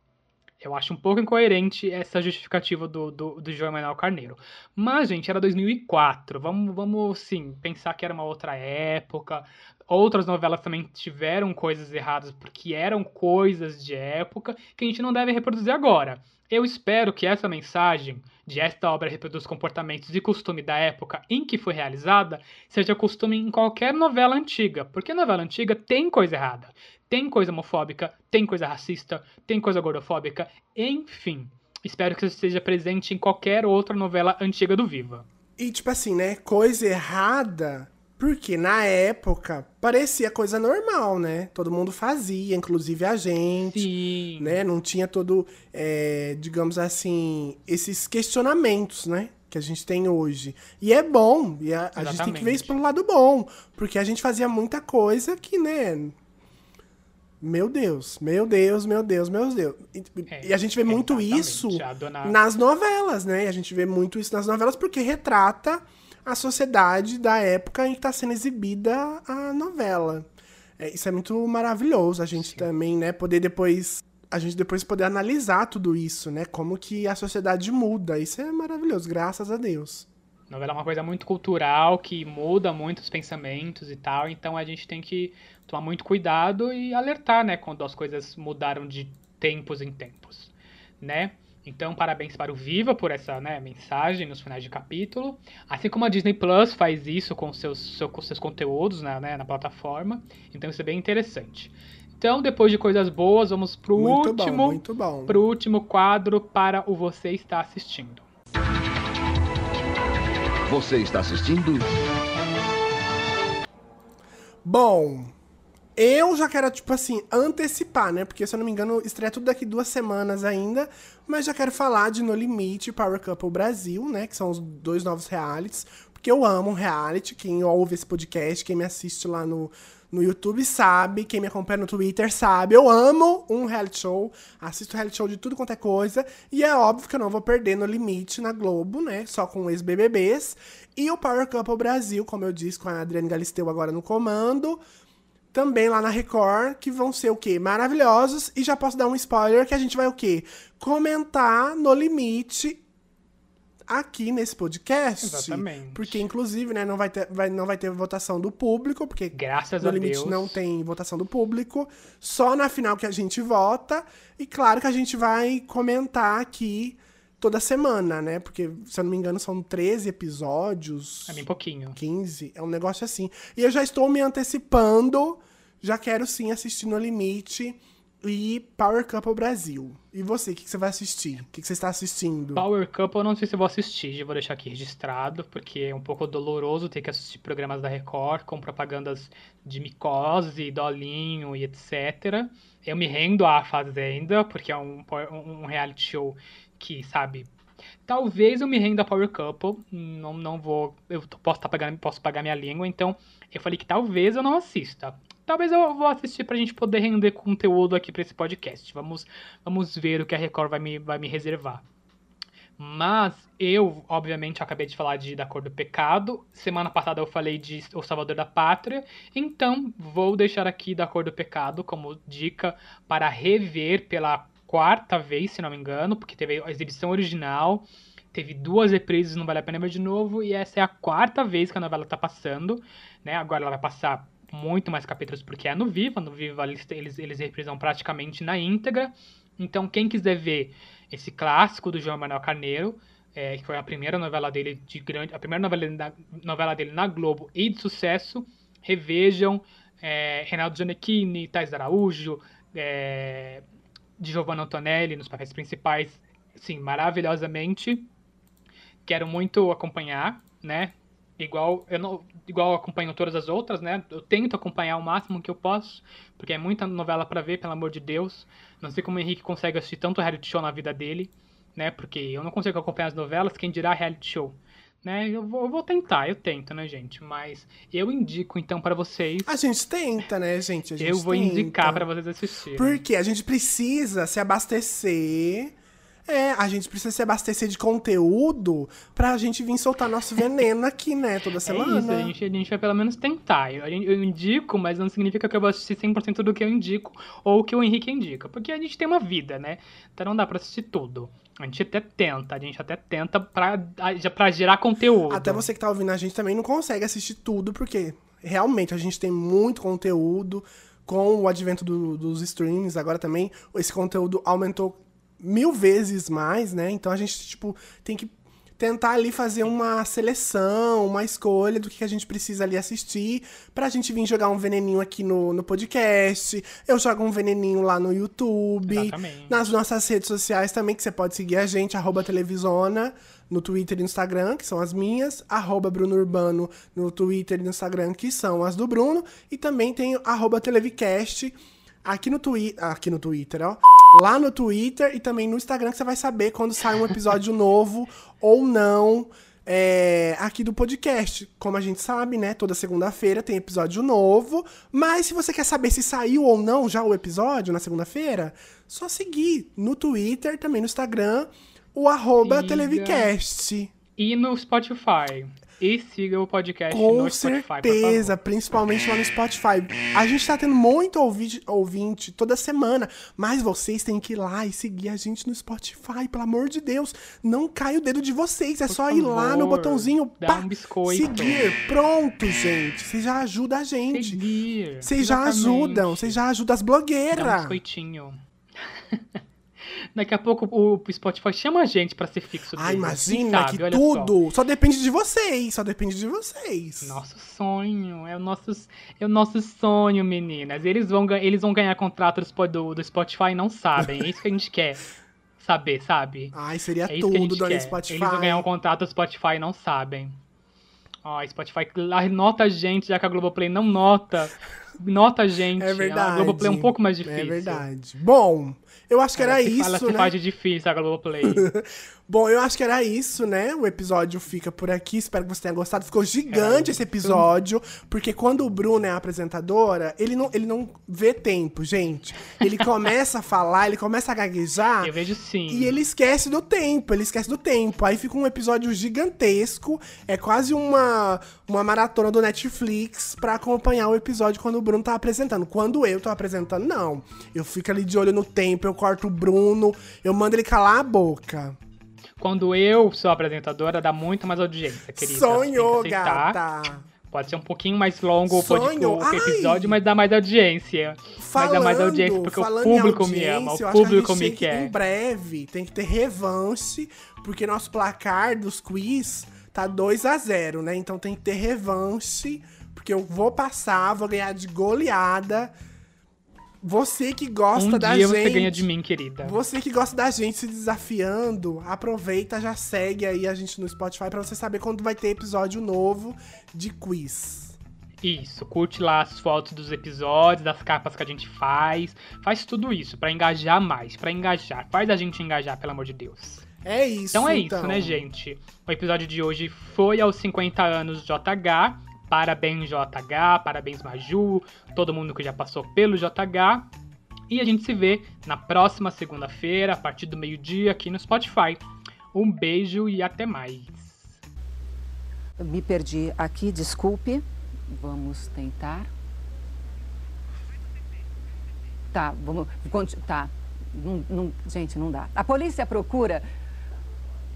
[SPEAKER 1] Eu acho um pouco incoerente essa justificativa do, do, do João Manuel Carneiro. Mas, gente, era 2004. Vamos, vamos, sim, pensar que era uma outra época. Outras novelas também tiveram coisas erradas porque eram coisas de época que a gente não deve reproduzir agora. Eu espero que essa mensagem de esta obra reproduz comportamentos e costume da época em que foi realizada seja costume em qualquer novela antiga, porque novela antiga tem coisa errada, tem coisa homofóbica, tem coisa racista, tem coisa gordofóbica, enfim. Espero que isso esteja presente em qualquer outra novela antiga do Viva.
[SPEAKER 2] E, tipo assim, né? Coisa errada. Porque na época parecia coisa normal, né? Todo mundo fazia, inclusive a gente.
[SPEAKER 1] Sim.
[SPEAKER 2] Né? Não tinha todo, é, digamos assim, esses questionamentos, né? Que a gente tem hoje. E é bom. E a, a gente tem que ver isso pelo lado bom. Porque a gente fazia muita coisa que, né? Meu Deus, meu Deus, meu Deus, meu Deus. E,
[SPEAKER 1] É,
[SPEAKER 2] e a gente vê muito isso
[SPEAKER 1] dona-
[SPEAKER 2] nas novelas, né? A gente vê muito isso nas novelas porque retrata a sociedade da época em que está sendo exibida a novela. É, isso é muito maravilhoso. A gente também, né, poder depois. A gente depois poder analisar tudo isso, né? Como que a sociedade muda. Isso é maravilhoso, graças a Deus.
[SPEAKER 1] Novela é uma coisa muito cultural que muda muito os pensamentos e tal, então a gente tem que tomar muito cuidado e alertar, né, quando as coisas mudaram de tempos em tempos, né? Então, parabéns para o Viva por essa né, mensagem nos finais de capítulo. Assim como a Disney Plus faz isso com seus, seu- com seus conteúdos na, né, na plataforma. Então, isso é bem interessante. Então, depois de coisas boas, vamos pro
[SPEAKER 2] Muito
[SPEAKER 1] último,
[SPEAKER 2] bom, bom.
[SPEAKER 1] último quadro para o Você Está Assistindo.
[SPEAKER 9] Você está assistindo?
[SPEAKER 2] Bom, eu já quero, tipo assim, antecipar, né? Porque, se eu não me engano, estreia tudo daqui duas semanas ainda. Mas já quero falar de No Limite Power Couple Brasil, né? Que são os dois novos realities. Porque eu amo reality. Quem ouve esse podcast, quem me assiste lá no, no YouTube sabe. Quem me acompanha no Twitter sabe. Eu amo um reality show. Assisto reality show de tudo quanto é coisa. E é óbvio que eu não vou perder No Limite na Globo, né? Só com ex-BBBs. E o Power Couple Brasil, como eu disse, com a Adriane Galisteu agora no comando também lá na Record, que vão ser o quê? Maravilhosos. E já posso dar um spoiler que a gente vai o quê? Comentar no limite aqui nesse podcast.
[SPEAKER 1] Exatamente.
[SPEAKER 2] Porque, inclusive, né, não vai ter, vai, não vai ter votação do público, porque
[SPEAKER 1] Graças
[SPEAKER 2] no
[SPEAKER 1] a
[SPEAKER 2] limite
[SPEAKER 1] Deus.
[SPEAKER 2] não tem votação do público. Só na final que a gente vota. E claro que a gente vai comentar aqui toda semana, né? Porque, se eu não me engano, são 13 episódios.
[SPEAKER 1] É bem pouquinho.
[SPEAKER 2] 15, é um negócio assim. E eu já estou me antecipando, já quero sim assistir No Limite e Power Couple Brasil. E você, o que, que você vai assistir? O que, que você está assistindo?
[SPEAKER 1] Power Couple eu não sei se vou assistir, já vou deixar aqui registrado, porque é um pouco doloroso ter que assistir programas da Record com propagandas de micose, dolinho e etc. Eu me rendo à Fazenda, porque é um, um reality show que, sabe, talvez eu me renda a Power Couple, não, não vou, eu posso, tá pagando, posso pagar minha língua, então eu falei que talvez eu não assista. Talvez eu vou assistir pra gente poder render conteúdo aqui pra esse podcast. Vamos, vamos ver o que a Record vai me, vai me reservar. Mas eu, obviamente, acabei de falar de Da Cor do Pecado. Semana passada eu falei de O Salvador da Pátria. Então, vou deixar aqui Da Cor do Pecado como dica para rever pela quarta vez, se não me engano, porque teve a exibição original, teve duas reprises, não vale a pena ver de novo, e essa é a quarta vez que a novela tá passando, né? Agora ela vai passar muito mais capítulos porque é no Viva, no Viva eles, eles, reprisam praticamente na íntegra. Então, quem quiser ver esse clássico do João Manuel Carneiro, é, que foi a primeira novela dele de grande, a primeira novela, da, novela dele na Globo e de sucesso, revejam é, Reinaldo Gianecchini, Thais Araújo, é, Giovanna Antonelli nos papéis principais, sim, maravilhosamente. Quero muito acompanhar, né? Igual eu não, igual eu acompanho todas as outras, né? Eu tento acompanhar o máximo que eu posso, porque é muita novela para ver, pelo amor de Deus. Não sei como o Henrique consegue assistir tanto reality show na vida dele, né? Porque eu não consigo acompanhar as novelas, quem dirá reality show. Né? Eu vou, eu vou tentar, eu tento, né, gente? Mas eu indico então para vocês.
[SPEAKER 2] A gente tenta, né, gente? gente
[SPEAKER 1] eu vou
[SPEAKER 2] tenta.
[SPEAKER 1] indicar para vocês assistirem.
[SPEAKER 2] Porque a gente precisa se abastecer é, a gente precisa se abastecer de conteúdo pra gente vir soltar nosso veneno aqui, né? Toda semana.
[SPEAKER 1] É isso, a gente, a gente vai pelo menos tentar. Eu, eu indico, mas não significa que eu vou assistir 100% do que eu indico ou que o Henrique indica. Porque a gente tem uma vida, né? Então não dá pra assistir tudo. A gente até tenta, a gente até tenta pra, pra gerar conteúdo.
[SPEAKER 2] Até você que tá ouvindo a gente também não consegue assistir tudo, porque realmente a gente tem muito conteúdo. Com o advento do, dos streams, agora também esse conteúdo aumentou mil vezes mais, né? Então a gente, tipo, tem que tentar ali fazer uma seleção, uma escolha do que a gente precisa ali assistir, pra gente vir jogar um veneninho aqui no, no podcast. Eu jogo um veneninho lá no YouTube.
[SPEAKER 1] Exatamente.
[SPEAKER 2] Nas nossas redes sociais também, que você pode seguir a gente, arroba televisona, no Twitter e no Instagram, que são as minhas, arroba Bruno Urbano no Twitter e no Instagram, que são as do Bruno, e também tem arroba Televicast aqui no, twi aqui no Twitter, ó lá no Twitter e também no Instagram, que você vai saber quando sai um episódio novo ou não é, aqui do podcast. Como a gente sabe, né? Toda segunda-feira tem episódio novo. Mas se você quer saber se saiu ou não já o episódio na segunda-feira, só seguir no Twitter, também no Instagram, o arroba Televicast.
[SPEAKER 1] E no Spotify. E siga o podcast
[SPEAKER 2] Com
[SPEAKER 1] no Spotify,
[SPEAKER 2] certeza, principalmente lá no Spotify. A gente tá tendo muito ouvinte, ouvinte toda semana, mas vocês têm que ir lá e seguir a gente no Spotify, pelo amor de Deus. Não cai o dedo de vocês, é
[SPEAKER 1] Por
[SPEAKER 2] só
[SPEAKER 1] favor,
[SPEAKER 2] ir lá no botãozinho, pá,
[SPEAKER 1] um biscoito.
[SPEAKER 2] seguir. Pronto, gente. Você já ajuda a gente.
[SPEAKER 1] Seguir.
[SPEAKER 2] Vocês já ajudam, vocês já ajudam as
[SPEAKER 1] Dá um
[SPEAKER 2] blogueiras.
[SPEAKER 1] biscoitinho. Daqui a pouco o Spotify chama a gente pra ser fixo
[SPEAKER 2] Ai,
[SPEAKER 1] deles. Quem
[SPEAKER 2] imagina
[SPEAKER 1] sabe,
[SPEAKER 2] que tudo só. depende de vocês, só depende de vocês.
[SPEAKER 1] Só. Nosso sonho, é o nosso, é o nosso sonho, meninas. Eles vão, eles vão ganhar contrato do, do, do Spotify e não sabem. É isso que a gente quer saber, sabe?
[SPEAKER 2] Ai, seria
[SPEAKER 1] É
[SPEAKER 2] tudo,
[SPEAKER 1] quer.
[SPEAKER 2] Spotify.
[SPEAKER 1] Eles vão ganhar um contrato do Spotify e não sabem. Ó, Spotify lá nota a gente, já que a Globoplay não nota. Nota a gente.
[SPEAKER 2] É verdade.
[SPEAKER 1] A Globoplay é um pouco mais difícil.
[SPEAKER 2] É verdade. Bom, eu acho que era
[SPEAKER 1] se-
[SPEAKER 2] isso,
[SPEAKER 1] se
[SPEAKER 2] né?
[SPEAKER 1] faz de difícil, a Globoplay.
[SPEAKER 2] Bom, eu acho que era isso, né? O episódio fica por aqui. Espero que você tenha gostado. Ficou gigante esse episódio, porque quando o Bruno é apresentadora, ele não, ele não vê tempo, gente. Ele começa a falar, ele começa a gaguejar.
[SPEAKER 1] Eu vejo sim.
[SPEAKER 2] E ele esquece do tempo, ele esquece do tempo. Aí fica um episódio gigantesco. É quase uma, uma maratona do Netflix pra acompanhar o episódio quando o Bruno tá apresentando. Quando eu tô apresentando, não. Eu fico ali de olho no tempo, eu corto o Bruno, eu mando ele calar a boca.
[SPEAKER 1] Quando eu sou apresentadora, dá muito mais audiência, querida.
[SPEAKER 2] Sonhou,
[SPEAKER 1] Tem que
[SPEAKER 2] gata.
[SPEAKER 1] Pode ser um pouquinho mais longo o pod-
[SPEAKER 2] Sonho.
[SPEAKER 1] o
[SPEAKER 2] Ai.
[SPEAKER 1] episódio, mas dá mais audiência. mas dá mais audiência porque o
[SPEAKER 2] falando
[SPEAKER 1] público me ama, o público me
[SPEAKER 2] tem que, Em
[SPEAKER 1] quer.
[SPEAKER 2] breve tem que ter revanche, porque nosso placar dos quiz tá 2 a 0 né? Então tem que ter revanche, porque eu vou passar, vou ganhar de goleada. Você que gosta
[SPEAKER 1] Um
[SPEAKER 2] da
[SPEAKER 1] dia
[SPEAKER 2] gente.
[SPEAKER 1] você ganha de mim, querida.
[SPEAKER 2] Você que gosta da gente se desafiando, aproveita, já segue aí a gente no Spotify pra você saber quando vai ter episódio novo de quiz.
[SPEAKER 1] Isso, curte lá as fotos dos episódios, das capas que a gente faz. Faz tudo isso pra engajar mais, pra engajar. Faz a gente engajar, pelo amor de Deus.
[SPEAKER 2] É isso,
[SPEAKER 1] Então é
[SPEAKER 2] então.
[SPEAKER 1] isso, né, gente? O episódio de hoje foi aos 50 anos JH. Parabéns, JH. Parabéns, Maju. Todo mundo que já passou pelo JH. E a gente se vê na próxima segunda-feira, a partir do meio-dia, aqui no Spotify. Um beijo e até mais.
[SPEAKER 8] Me perdi aqui, desculpe. Vamos tentar. Tá, vamos. Tá. Não, não, gente, não dá. A polícia procura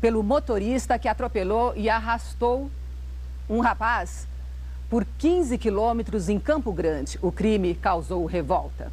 [SPEAKER 8] pelo motorista que atropelou e arrastou um rapaz por 15 quilômetros em Campo Grande. O crime causou revolta.